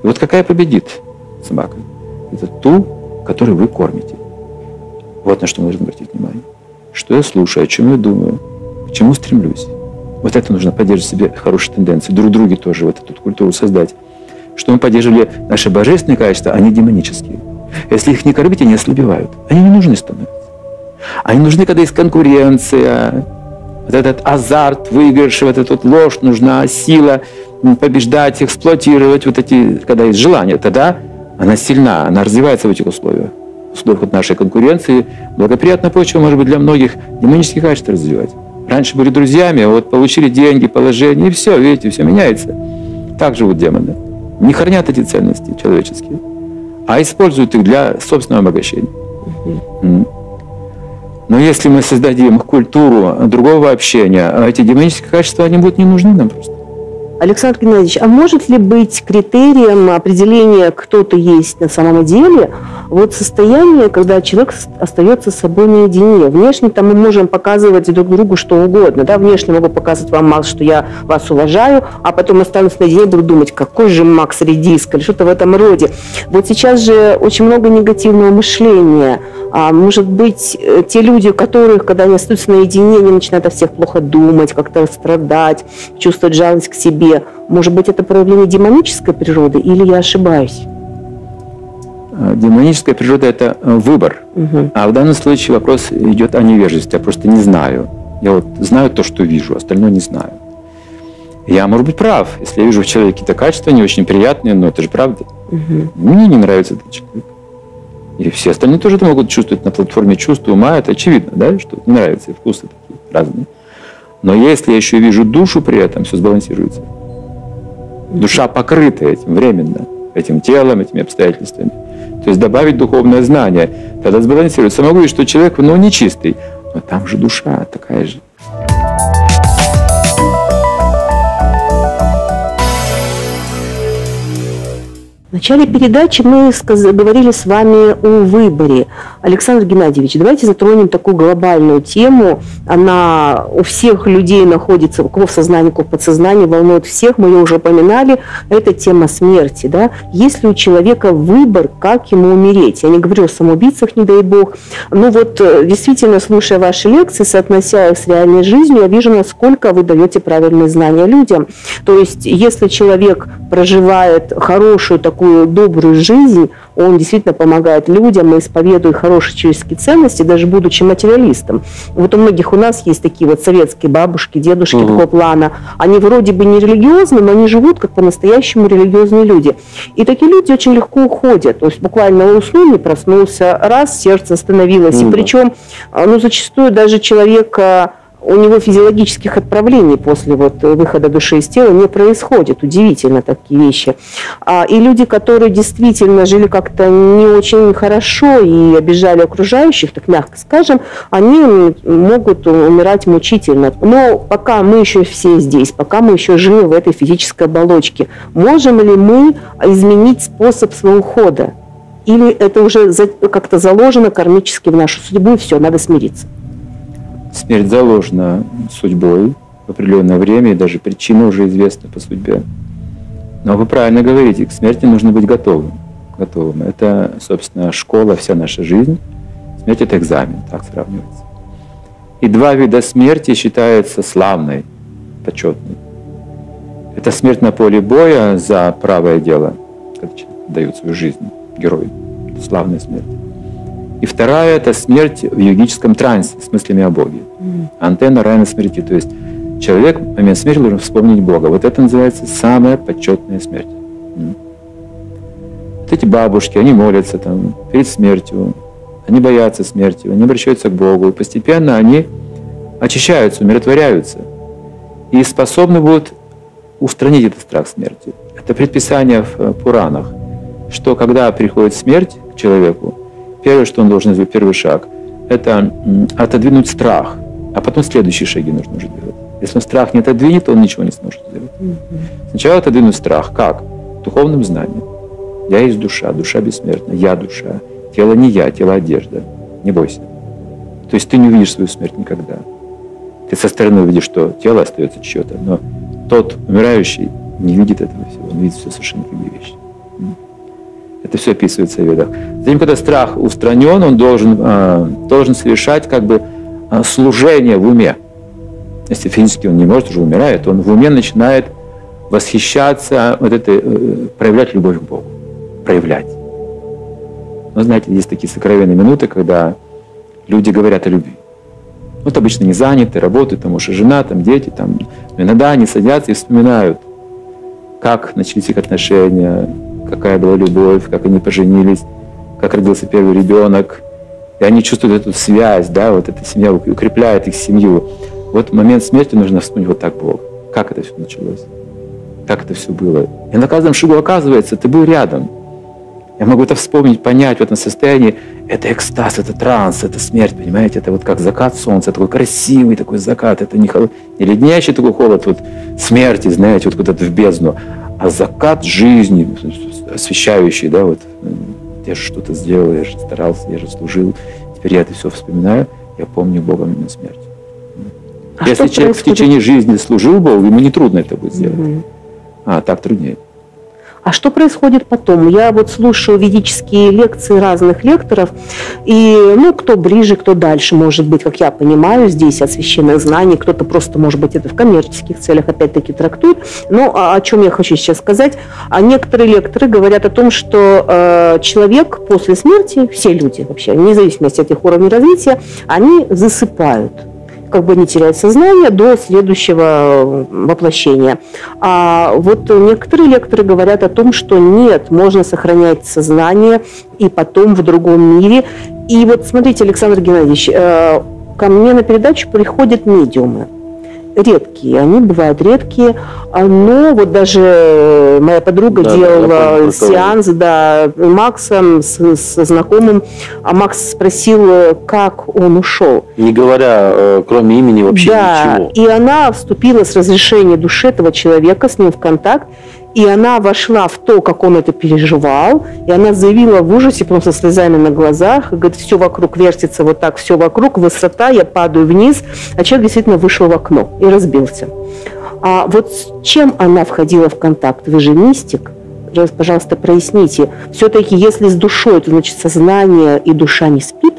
И вот какая победит собака? Это ту, которую вы кормите. Вот на что мы должны обратить внимание. Что я слушаю, о чем я думаю, к чему стремлюсь. Вот это нужно поддерживать себе хорошие тенденции. Друг друге тоже вот эту культуру создать. Что мы поддерживали наши божественные качества, а не демонические. Если их не кормить, они ослабевают. Они не нужны становятся. Они нужны, когда есть конкуренция, вот этот азарт выигрыша, вот эта вот ложь нужна, сила побеждать, эксплуатировать, вот эти, когда есть желание, тогда она сильна, она развивается в этих условиях. В условиях нашей конкуренции благоприятная почва может быть для многих демонических качеств развивать. Раньше были друзьями, а вот получили деньги, положение, и все, видите, все меняется. Так живут демоны. Не хранят эти ценности человеческие а используют их для собственного обогащения. Но если мы создадим культуру другого общения, эти демонические качества, они будут не нужны нам просто. Александр Геннадьевич, а может ли быть критерием определения, кто ты есть на самом деле, вот состояние, когда человек остается с собой наедине? Внешне там мы можем показывать друг другу что угодно. Да? Внешне могу показывать вам, Макс, что я вас уважаю, а потом останусь наедине буду думать, какой же Макс редиск или что-то в этом роде. Вот сейчас же очень много негативного мышления. А, может быть, э, те люди, которых, когда они остаются наедине, они начинают о всех плохо думать, как-то страдать, чувствовать жалость к себе. Может быть, это проявление демонической природы или я ошибаюсь? А, демоническая природа – это э, выбор. Угу. А в данном случае вопрос идет о невежестве. Я просто не знаю. Я вот знаю то, что вижу, остальное не знаю. Я, может быть, прав. Если я вижу в человеке какие-то качества не очень приятные, но это же правда. Угу. Мне не нравится этот человек. И все остальные тоже это могут чувствовать на платформе чувства ума. Это очевидно, да, что не нравятся и вкусы такие разные. Но если я еще вижу душу при этом, все сбалансируется. Душа покрыта этим временно, этим телом, этими обстоятельствами. То есть добавить духовное знание, тогда сбалансируется. Видеть, что человек, ну, нечистый, но там же душа такая же. В начале передачи мы говорили с вами о выборе. Александр Геннадьевич, давайте затронем такую глобальную тему. Она у всех людей находится, у кого в сознании, у кого в подсознании, волнует всех. Мы ее уже упоминали. Это тема смерти. Да? Есть ли у человека выбор, как ему умереть? Я не говорю о самоубийцах, не дай бог. Но вот э, действительно, слушая ваши лекции, соотнося их с реальной жизнью, я вижу, насколько вы даете правильные знания людям. То есть, если человек проживает хорошую такую такую добрую жизнь, он действительно помогает людям и исповедует хорошие человеческие ценности, даже будучи материалистом. Вот у многих у нас есть такие вот советские бабушки, дедушки угу. такого плана. Они вроде бы не религиозные, но они живут как по-настоящему религиозные люди. И такие люди очень легко уходят. То есть буквально уснул, не проснулся, раз, сердце остановилось. Угу. И причем, ну, зачастую даже человека у него физиологических отправлений после вот выхода души из тела не происходит. Удивительно такие вещи. А, и люди, которые действительно жили как-то не очень хорошо и обижали окружающих, так мягко скажем, они могут умирать мучительно. Но пока мы еще все здесь, пока мы еще живы в этой физической оболочке, можем ли мы изменить способ своего ухода? Или это уже как-то заложено кармически в нашу судьбу, и все, надо смириться? Смерть заложена судьбой в определенное время, и даже причина уже известна по судьбе. Но вы правильно говорите, к смерти нужно быть готовым. готовым. Это, собственно, школа, вся наша жизнь. Смерть – это экзамен, так сравнивается. И два вида смерти считаются славной, почетной. Это смерть на поле боя за правое дело, когда дает свою жизнь, герой. Славная смерть. И вторая – это смерть в йогическом трансе с мыслями о Боге. Антенна равна смерти. То есть человек в момент смерти должен вспомнить Бога. Вот это называется самая почетная смерть. Вот эти бабушки, они молятся там перед смертью, они боятся смерти, они обращаются к Богу, и постепенно они очищаются, умиротворяются и способны будут устранить этот страх смерти. Это предписание в э, Пуранах, что когда приходит смерть к человеку, первое, что он должен сделать, первый шаг, это отодвинуть страх, а потом следующие шаги нужно уже делать. Если он страх не отодвинет, то он ничего не сможет сделать. Сначала отодвинуть страх. Как? Духовным знанием. Я есть душа, душа бессмертна, я душа. Тело не я, тело одежда. Не бойся. То есть ты не увидишь свою смерть никогда. Ты со стороны увидишь, что тело остается чье-то, но тот умирающий не видит этого всего, он видит все совершенно другие вещи. Это все описывается в ведах. Затем, когда страх устранен, он должен, э, должен совершать как бы э, служение в уме. Если физически он не может, уже умирает, он в уме начинает восхищаться, вот это, э, проявлять любовь к Богу. Проявлять. Но знаете, есть такие сокровенные минуты, когда люди говорят о любви. Вот обычно не заняты, работают, там муж и жена, там дети, там. Но иногда они садятся и вспоминают, как начались их отношения, какая была любовь, как они поженились, как родился первый ребенок. И они чувствуют эту связь, да, вот эта семья укрепляет их семью. Вот момент смерти нужно вспомнить вот так Бог. Как это все началось? Как это все было? И на каждом шагу оказывается, ты был рядом. Я могу это вспомнить, понять в этом состоянии. Это экстаз, это транс, это смерть, понимаете? Это вот как закат солнца, такой красивый такой закат. Это не, холод, не леднящий такой холод вот смерти, знаете, вот куда-то в бездну, закат жизни, освещающий, да, вот я же что-то сделал, я же старался, я же служил. Теперь я это все вспоминаю, я помню Бога именно смерти. А Если человек происходит? в течение жизни служил Богу, ему не трудно это будет сделать. Угу. А так труднее. А что происходит потом? Я вот слушаю ведические лекции разных лекторов, и ну, кто ближе, кто дальше, может быть, как я понимаю, здесь от священных знаний, кто-то просто, может быть, это в коммерческих целях опять-таки трактует. Но о чем я хочу сейчас сказать? А некоторые лекторы говорят о том, что э, человек после смерти, все люди вообще, вне зависимости от их уровня развития, они засыпают как бы не терять сознание до следующего э, воплощения. А вот некоторые лекторы говорят о том, что нет, можно сохранять сознание и потом в другом мире. И вот смотрите, Александр Геннадьевич, э, ко мне на передачу приходят медиумы редкие, они бывают редкие, а, но вот даже моя подруга да, делала сеанс, да, Максом с, с знакомым, а Макс спросил, как он ушел. Не говоря, э, кроме имени вообще да, ничего. и она вступила с разрешения души этого человека с ним в контакт, и она вошла в то, как он это переживал, и она заявила в ужасе, просто слезами на глазах, говорит, все вокруг вертится вот так, все вокруг, высота, я падаю вниз, а человек действительно вышел в окно и разбился. А вот с чем она входила в контакт? Вы же мистик. Пожалуйста, проясните. Все-таки, если с душой, то значит сознание и душа не спит?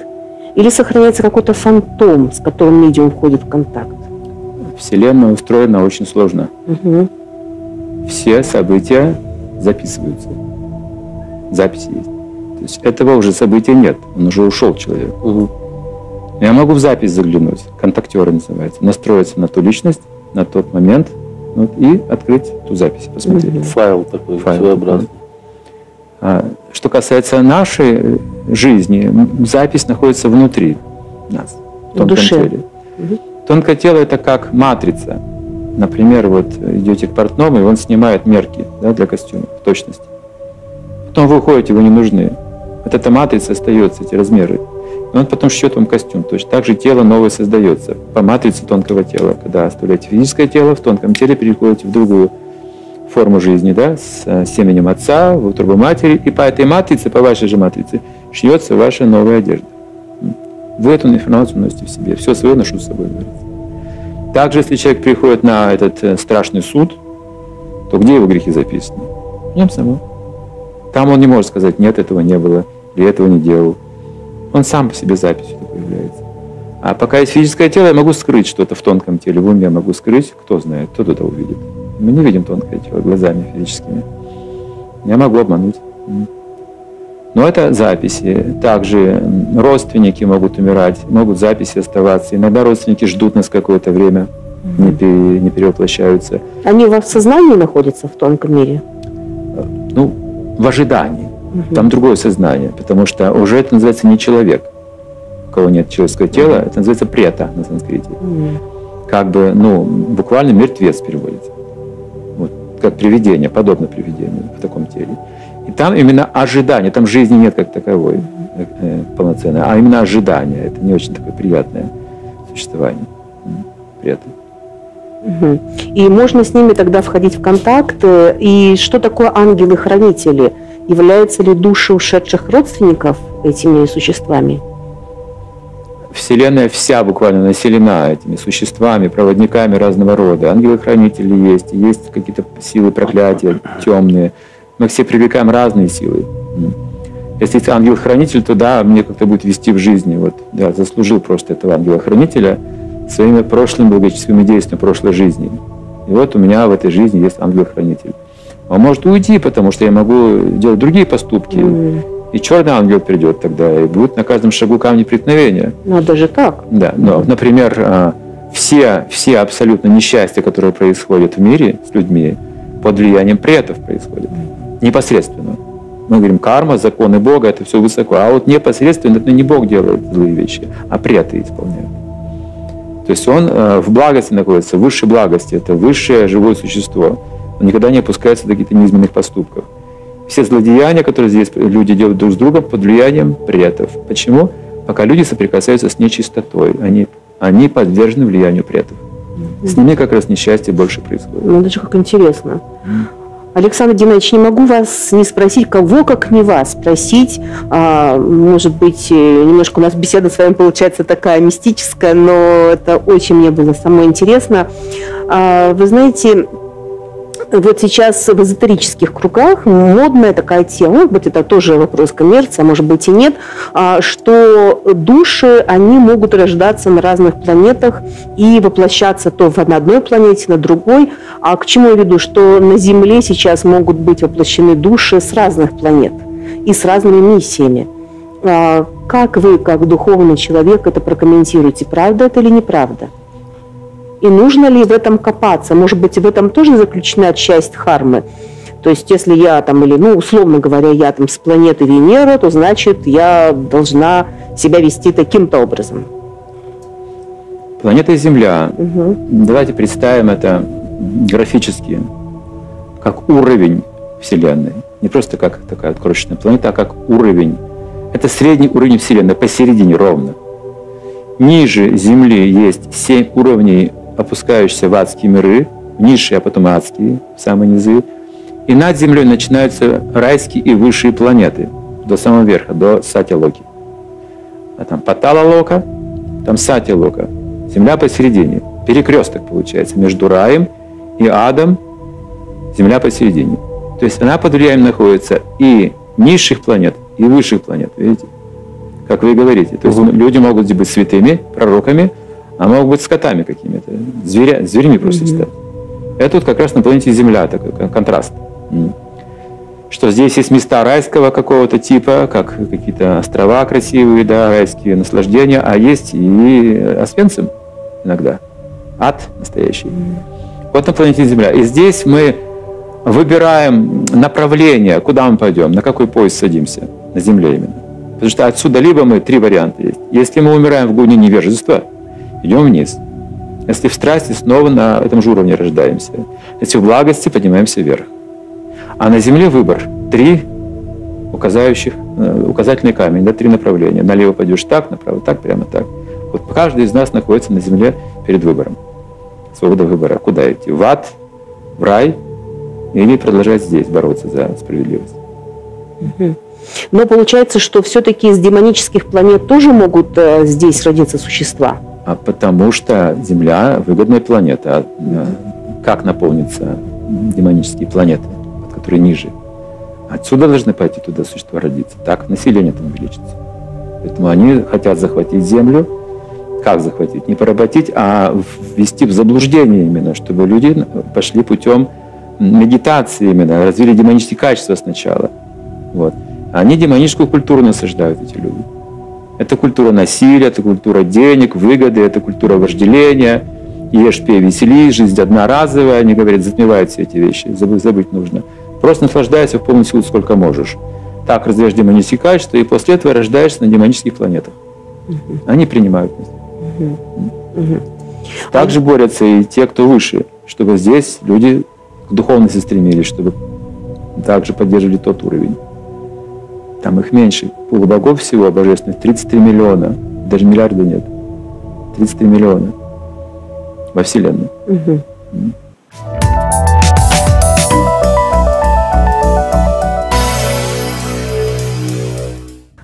Или сохраняется какой-то фантом, с которым медиум входит в контакт? Вселенная устроена очень сложно. Угу все события записываются. Записи есть. То есть этого уже события нет, он уже ушел человек. Угу. Я могу в запись заглянуть, контактеры называется, настроиться на ту личность, на тот момент вот, и открыть ту запись, посмотреть. Угу. Файл такой Файл, своеобразный. А, что касается нашей жизни, запись находится внутри нас, в тонком душе. теле. Угу. Тонкое тело это как матрица. Например, вот идете к портному, и он снимает мерки да, для костюма в точности. Потом вы уходите, вы не нужны. Вот эта матрица остается, эти размеры. И он потом шьет вам костюм. Точно так же тело новое создается по матрице тонкого тела. Когда оставляете физическое тело, в тонком теле переходите в другую форму жизни, да, с э, семенем отца в утробу матери, и по этой матрице, по вашей же матрице, шьется ваша новая одежда. Вы эту информацию носите в себе, все свое ношу с собой. Также, если человек приходит на этот э, страшный суд, то где его грехи записаны? Нем самом. Там он не может сказать, нет, этого не было, или этого не делал. Он сам по себе записью такой является. А пока есть физическое тело, я могу скрыть что-то в тонком теле, в уме могу скрыть, кто знает, кто туда увидит. Мы не видим тонкое тело глазами физическими. Я могу обмануть. Но это записи. Также родственники могут умирать, могут записи оставаться. Иногда родственники ждут нас какое-то время, не, пере, не перевоплощаются. Они в сознании находятся в тонком мире? Ну, в ожидании. Угу. Там другое сознание, потому что уже это называется не человек. У кого нет человеческого тела, это называется прета на санскрите. Угу. Как бы, ну, буквально мертвец переводится как привидение, подобно привидению в таком теле. И там именно ожидание, там жизни нет как таковой э, полноценной, а именно ожидание. Это не очень такое приятное существование при этом. И можно с ними тогда входить в контакт. И что такое ангелы-хранители? Являются ли души ушедших родственников этими существами? Вселенная вся буквально населена этими существами, проводниками разного рода. Ангелы-хранители есть, есть какие-то силы проклятия темные. Мы все привлекаем разные силы. Если это ангел-хранитель, то да, мне как-то будет вести в жизни. Вот я заслужил просто этого ангела-хранителя своими прошлыми благочестивыми действиями прошлой жизни. И вот у меня в этой жизни есть ангел-хранитель. Он может уйти, потому что я могу делать другие поступки. Mm. И черный ангел придет тогда, и будет на каждом шагу камни преткновения. Ну, даже так. Да, но, например, а, все, все абсолютно несчастья, которые происходят в мире с людьми, под влиянием предков происходят. Непосредственно. Мы говорим, карма, законы Бога, это все высоко. А вот непосредственно это не Бог делает злые вещи, а преты исполняют. То есть он а, в благости находится, в высшей благости. Это высшее живое существо. Он никогда не опускается до каких-то низменных поступков все злодеяния, которые здесь люди делают друг с другом под влиянием предков. Почему? Пока люди соприкасаются с нечистотой, они, они подвержены влиянию предков. С ними как раз несчастье больше происходит. Ну, даже как интересно. Александр Геннадьевич, не могу вас не спросить, кого, как не вас, спросить. А, может быть, э, немножко у нас беседа с вами получается такая мистическая, но это очень мне было самое интересно. А, вы знаете, вот сейчас в эзотерических кругах модная такая тема, может быть, это тоже вопрос коммерции, а может быть и нет, а, что души, они могут рождаться на разных планетах и воплощаться то на одной планете, на другой. А к чему я веду? Что на Земле сейчас могут быть воплощены души с разных планет и с разными миссиями. А, как вы, как духовный человек, это прокомментируете? Правда это или неправда? И нужно ли в этом копаться? Может быть, в этом тоже заключена часть хармы? То есть, если я там, или, ну, условно говоря, я там с планеты Венера, то значит, я должна себя вести таким-то образом. Планета Земля. Угу. Давайте представим это графически, как уровень Вселенной. Не просто как такая крошечная планета, а как уровень. Это средний уровень Вселенной, посередине ровно. Ниже Земли есть семь уровней опускаешься в адские миры, низшие, а потом адские, самые низы. И над землей начинаются райские и высшие планеты до самого верха, до Сатя-Локи. А там Патала-Лока, там Сатя-Лока. Земля посередине. Перекресток получается между раем и адом. Земля посередине. То есть она под влиянием находится и низших планет, и высших планет. Видите? Как вы говорите. То есть угу. люди могут быть святыми, пророками, а могут быть скотами какими-то, зверя, зверями просто mm-hmm. стать. Это вот как раз на планете Земля такой контраст. Что здесь есть места райского какого-то типа, как какие-то острова красивые, да, райские наслаждения, а есть и Освенцим иногда. Ад настоящий. Вот на планете Земля. И здесь мы выбираем направление, куда мы пойдем, на какой поезд садимся, на Земле именно. Потому что отсюда либо мы, три варианта есть. Если мы умираем в гоне невежества – идем вниз. Если в страсти, снова на этом же уровне рождаемся. Если в благости, поднимаемся вверх. А на земле выбор. Три указающих, э, указательный камень, да, три направления. Налево пойдешь так, направо так, прямо так. Вот каждый из нас находится на земле перед выбором. Свобода выбора. Куда идти? В ад, в рай или продолжать здесь бороться за справедливость. Но получается, что все-таки из демонических планет тоже могут э, здесь родиться существа. А потому что Земля выгодная планета. А, э, как наполнится демонические планеты, которые ниже? Отсюда должны пойти туда существа родиться. Так население там увеличится. Поэтому они хотят захватить Землю. Как захватить? Не поработить, а ввести в заблуждение именно, чтобы люди пошли путем медитации именно, развили демонические качества сначала. Вот. Они демоническую культуру насаждают, эти люди. Это культура насилия, это культура денег, выгоды, это культура вожделения. Ешь, пей, веселись, жизнь одноразовая. Они говорят, затмевают все эти вещи, забыть, забыть нужно. Просто наслаждайся в полную силу, сколько можешь. Так развиваешь демонические качества, и после этого рождаешься на демонических планетах. Они принимают нас. Также борются и те, кто выше, чтобы здесь люди к духовности стремились, чтобы также поддерживали тот уровень. Там их меньше. Полубогов всего божественных 33 миллиона. Даже миллиарда нет. 33 миллиона во Вселенной. Угу.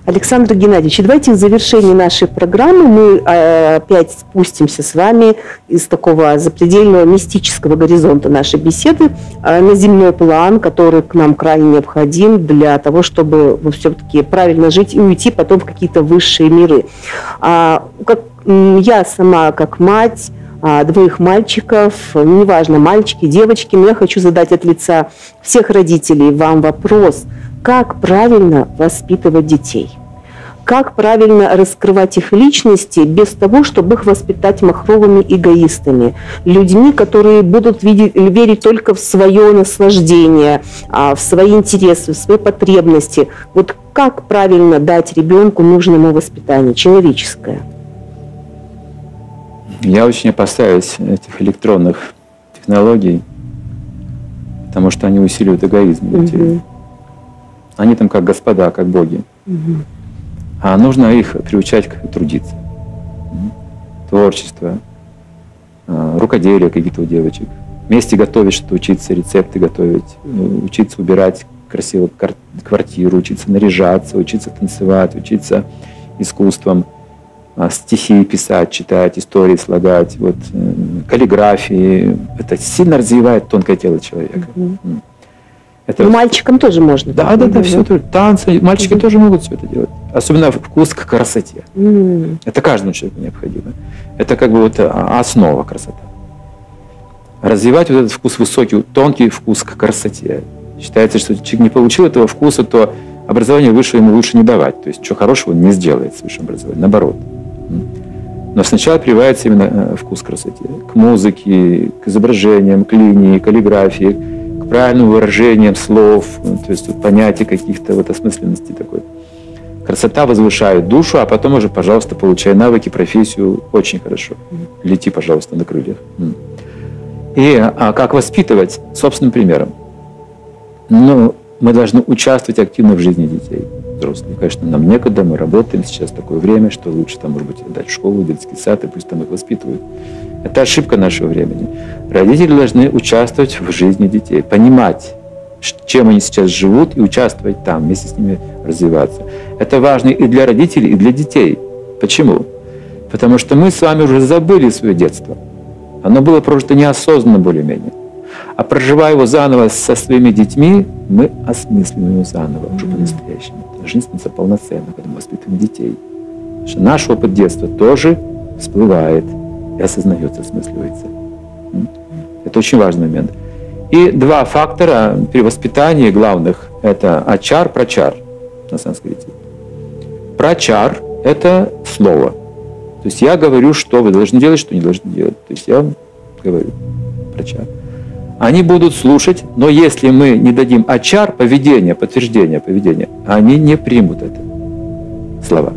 Александр Геннадьевич, давайте в завершении нашей программы мы э, опять спустимся с вами из такого запредельного мистического горизонта нашей беседы э, на земной план, который к нам крайне необходим для того, чтобы все-таки правильно жить и уйти потом в какие-то высшие миры. А, как, я сама как мать а, двоих мальчиков, неважно, мальчики, девочки, но я хочу задать от лица всех родителей вам вопрос – как правильно воспитывать детей. Как правильно раскрывать их личности без того, чтобы их воспитать махровыми эгоистами, людьми, которые будут видеть, верить только в свое наслаждение, а, в свои интересы, в свои потребности. Вот как правильно дать ребенку нужное ему воспитание, человеческое? Я очень опасаюсь этих электронных технологий, потому что они усиливают эгоизм людей. Угу. Они там как господа, как боги. Угу. А нужно их приучать к трудиться. Творчество, а, рукоделие какие-то у девочек. Вместе готовить что-то, учиться рецепты готовить, э, учиться убирать красиво квартиру, учиться наряжаться, учиться танцевать, учиться искусством, а, стихи писать, читать, истории слагать, вот, э, каллиграфии. Это сильно развивает тонкое тело человека. Mm-hmm. Это... Но мальчикам тоже можно. Да, да, да, все. Танцы, мальчики тоже могут все это делать. Особенно вкус к красоте. Это каждому человеку необходимо. Это как бы вот а, основа красоты. Развивать вот этот вкус высокий, тонкий вкус к красоте. Считается, что человек не получил этого вкуса, то образование выше ему лучше не давать. То есть, что хорошего он не сделает с высшим образованием. Наоборот. Но сначала прививается именно э, вкус к красоте. К музыке, к изображениям, к линии, каллиграфии, к правильным выражениям слов, ну, то есть вот, понятие каких-то вот осмысленности такой. Красота возвышает душу, а потом уже, пожалуйста, получай навыки, профессию очень хорошо. Лети, пожалуйста, на крыльях. И а как воспитывать? Собственным примером. Ну, мы должны участвовать активно в жизни детей взрослых. Конечно, нам некогда, мы работаем сейчас такое время, что лучше там, может быть, отдать в школу, детский сад, и пусть там их воспитывают. Это ошибка нашего времени. Родители должны участвовать в жизни детей, понимать, чем они сейчас живут, и участвовать там, вместе с ними развиваться. Это важно и для родителей, и для детей. Почему? Потому что мы с вами уже забыли свое детство. Оно было прожито неосознанно более-менее. А проживая его заново со своими детьми, мы осмысливаем его заново, уже по-настоящему. Жизнь становится полноценна, когда мы воспитываем детей. Наш опыт детства тоже всплывает – и осознается, осмысливается. Это очень важный момент. И два фактора при воспитании главных – это ачар, прачар на санскрите. Прачар – это слово. То есть я говорю, что вы должны делать, что не должны делать. То есть я говорю прачар. Они будут слушать, но если мы не дадим ачар, поведение, подтверждение поведения, они не примут это слова.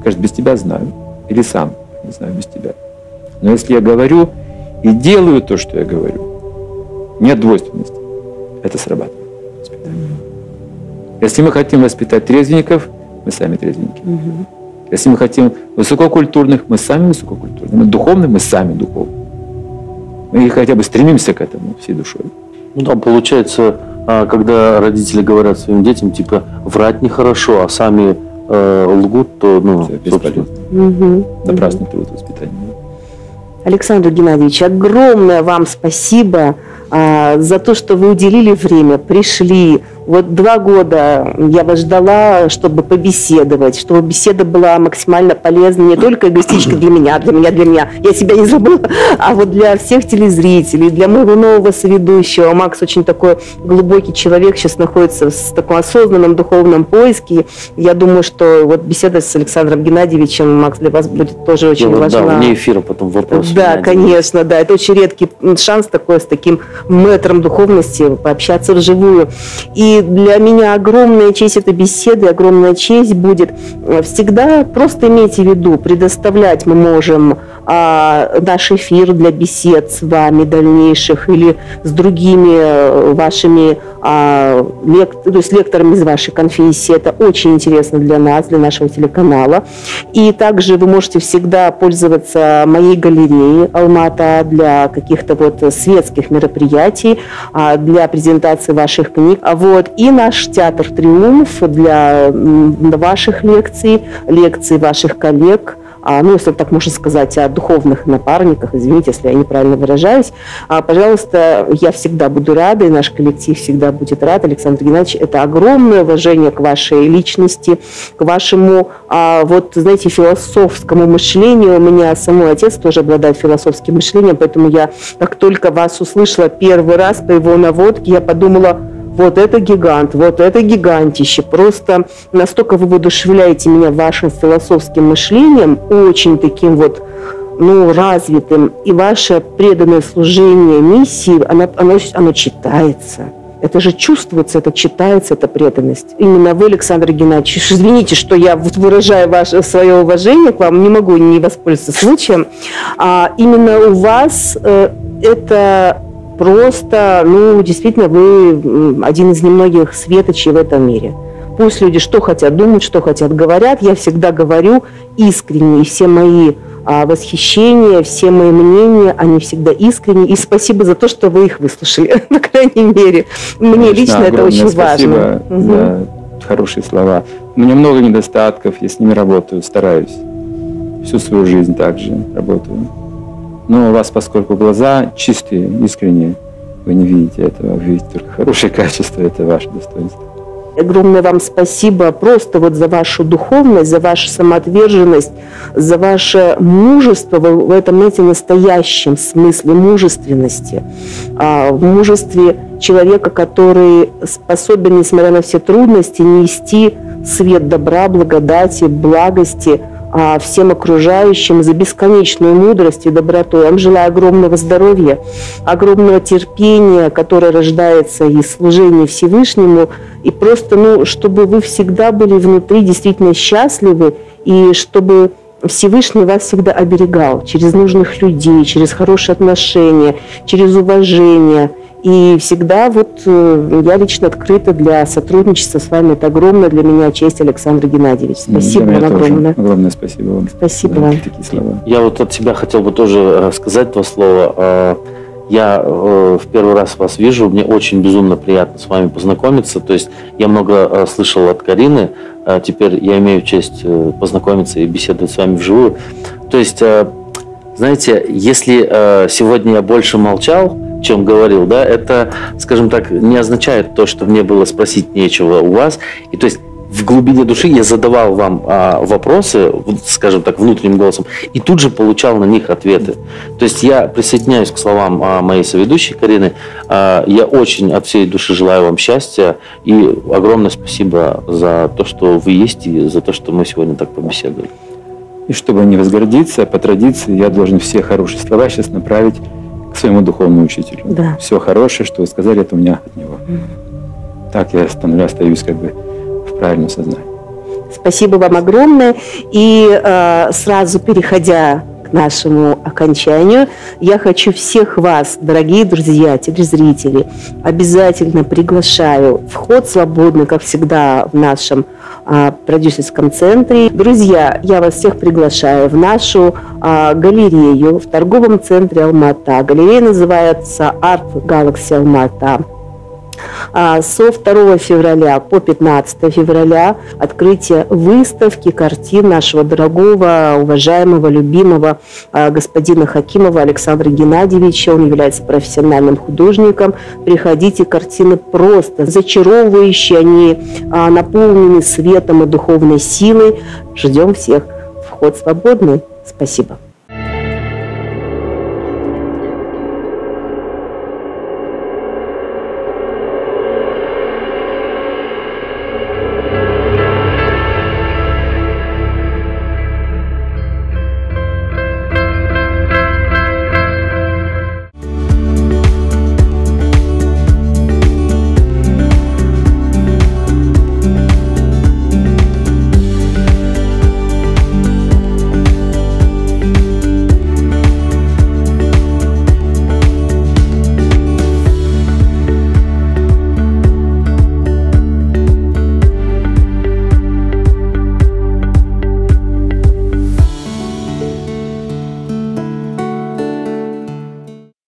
Скажут, без тебя знаю. Или сам не знаю, без тебя. Но если я говорю и делаю то, что я говорю, нет двойственности. Это срабатывает. Если мы хотим воспитать трезвенников, мы сами трезвенники. Угу. Если мы хотим высококультурных, мы сами высококультурные. Мы духовные, мы сами духовные. Мы хотя бы стремимся к этому всей душой. Ну да, получается, а, когда родители говорят своим детям, типа, врать нехорошо, а сами э, лгут, то, ну, собственно, бесполезно. Мгм. Напрасный труд воспитания. Александр Геннадьевич, огромное вам спасибо а, за то, что вы уделили время, пришли. Вот два года я вас ждала, чтобы побеседовать, чтобы беседа была максимально полезна не только эгоистично для меня, для меня, для меня, я себя не забыла, а вот для всех телезрителей, для моего нового соведущего. Макс очень такой глубокий человек, сейчас находится в таком осознанном духовном поиске. Я думаю, что вот беседа с Александром Геннадьевичем, Макс, для вас будет тоже очень ну, важна. да, вне эфира потом вопрос. Да, конечно, да. Это очень редкий шанс такой с таким мэтром духовности пообщаться вживую. И для меня огромная честь этой беседы, огромная честь будет э, всегда просто имейте в виду, предоставлять мы можем а, наш эфир для бесед с вами дальнейших или с другими э, вашими а, лек- то есть лекторами из вашей конфессии. Это очень интересно для нас, для нашего телеканала. И также вы можете всегда пользоваться моей галереей Алмата для каких-то вот светских мероприятий, а, для презентации ваших книг. А вот и наш театр «Триумф» для ваших лекций, лекций ваших коллег – ну, если так можно сказать, о духовных напарниках, извините, если я неправильно выражаюсь, а, пожалуйста, я всегда буду рада, и наш коллектив всегда будет рад. Александр Геннадьевич, это огромное уважение к вашей личности, к вашему, а, вот, знаете, философскому мышлению. У меня самой отец тоже обладает философским мышлением, поэтому я, как только вас услышала первый раз по его наводке, я подумала, вот это гигант, вот это гигантище. Просто настолько вы воодушевляете меня вашим философским мышлением, очень таким вот ну, развитым, и ваше преданное служение миссии, оно, оно, оно читается. Это же чувствуется, это читается, эта преданность. Именно вы, Александр Геннадьевич, извините, что я выражаю ваше, свое уважение к вам, не могу не воспользоваться случаем. А именно у вас э, это просто, ну, действительно, вы один из немногих светочей в этом мире. Пусть люди что хотят думать, что хотят говорят, я всегда говорю искренне, и все мои а, восхищения, все мои мнения, они всегда искренние. И спасибо за то, что вы их выслушали, по крайней мере. Мне Конечно, лично это очень спасибо важно. Мгм. за хорошие слова. У меня много недостатков, я с ними работаю, стараюсь. Всю свою жизнь также работаю. Но у вас, поскольку глаза чистые, искренние, вы не видите этого, вы видите только хорошие качества, это ваше достоинство. Огромное вам спасибо просто вот за вашу духовность, за вашу самоотверженность, за ваше мужество в, этом, знаете, настоящем смысле мужественности, а, в мужестве человека, который способен, несмотря на все трудности, нести свет добра, благодати, благости всем окружающим за бесконечную мудрость и доброту. Я вам желаю огромного здоровья, огромного терпения, которое рождается из служения Всевышнему, и просто, ну, чтобы вы всегда были внутри действительно счастливы, и чтобы Всевышний вас всегда оберегал через нужных людей, через хорошие отношения, через уважение. И всегда вот э, я лично открыта для сотрудничества с вами. Это огромная для меня честь, Александр Геннадьевич. Спасибо Для меня вам тоже огромное. Огромное спасибо вам. Спасибо вам. такие слова. Я вот от себя хотел бы тоже э, сказать два слова. Э, Я э, в первый раз вас вижу, мне очень безумно приятно с вами познакомиться. То есть я много э, слышал от Карины, э, теперь я имею честь э, познакомиться и беседовать с вами вживую. То есть, э, знаете, если э, сегодня я больше молчал, чем говорил, да, это, скажем так, не означает то, что мне было спросить нечего у вас. И то есть в глубине души я задавал вам а, вопросы, скажем так, внутренним голосом, и тут же получал на них ответы. То есть я присоединяюсь к словам а, моей соведущей Карины. А, я очень от всей души желаю вам счастья и огромное спасибо за то, что вы есть и за то, что мы сегодня так побеседовали. И чтобы не возгордиться, по традиции я должен все хорошие слова сейчас направить к своему духовному учителю. Да. Все хорошее, что вы сказали, это у меня от него. Так я становлюсь, остаюсь как бы в правильном сознании. Спасибо вам огромное. И э, сразу переходя к нашему окончанию. Я хочу всех вас, дорогие друзья, телезрители, обязательно приглашаю. Вход свободный, как всегда, в нашем а, продюсерском центре. Друзья, я вас всех приглашаю в нашу а, галерею в торговом центре Алмата. Галерея называется Art Galaxy Алмата. А, со 2 февраля по 15 февраля открытие выставки картин нашего дорогого, уважаемого, любимого а, господина Хакимова Александра Геннадьевича. Он является профессиональным художником. Приходите, картины просто зачаровывающие, они а, наполнены светом и духовной силой. Ждем всех. Вход свободный. Спасибо.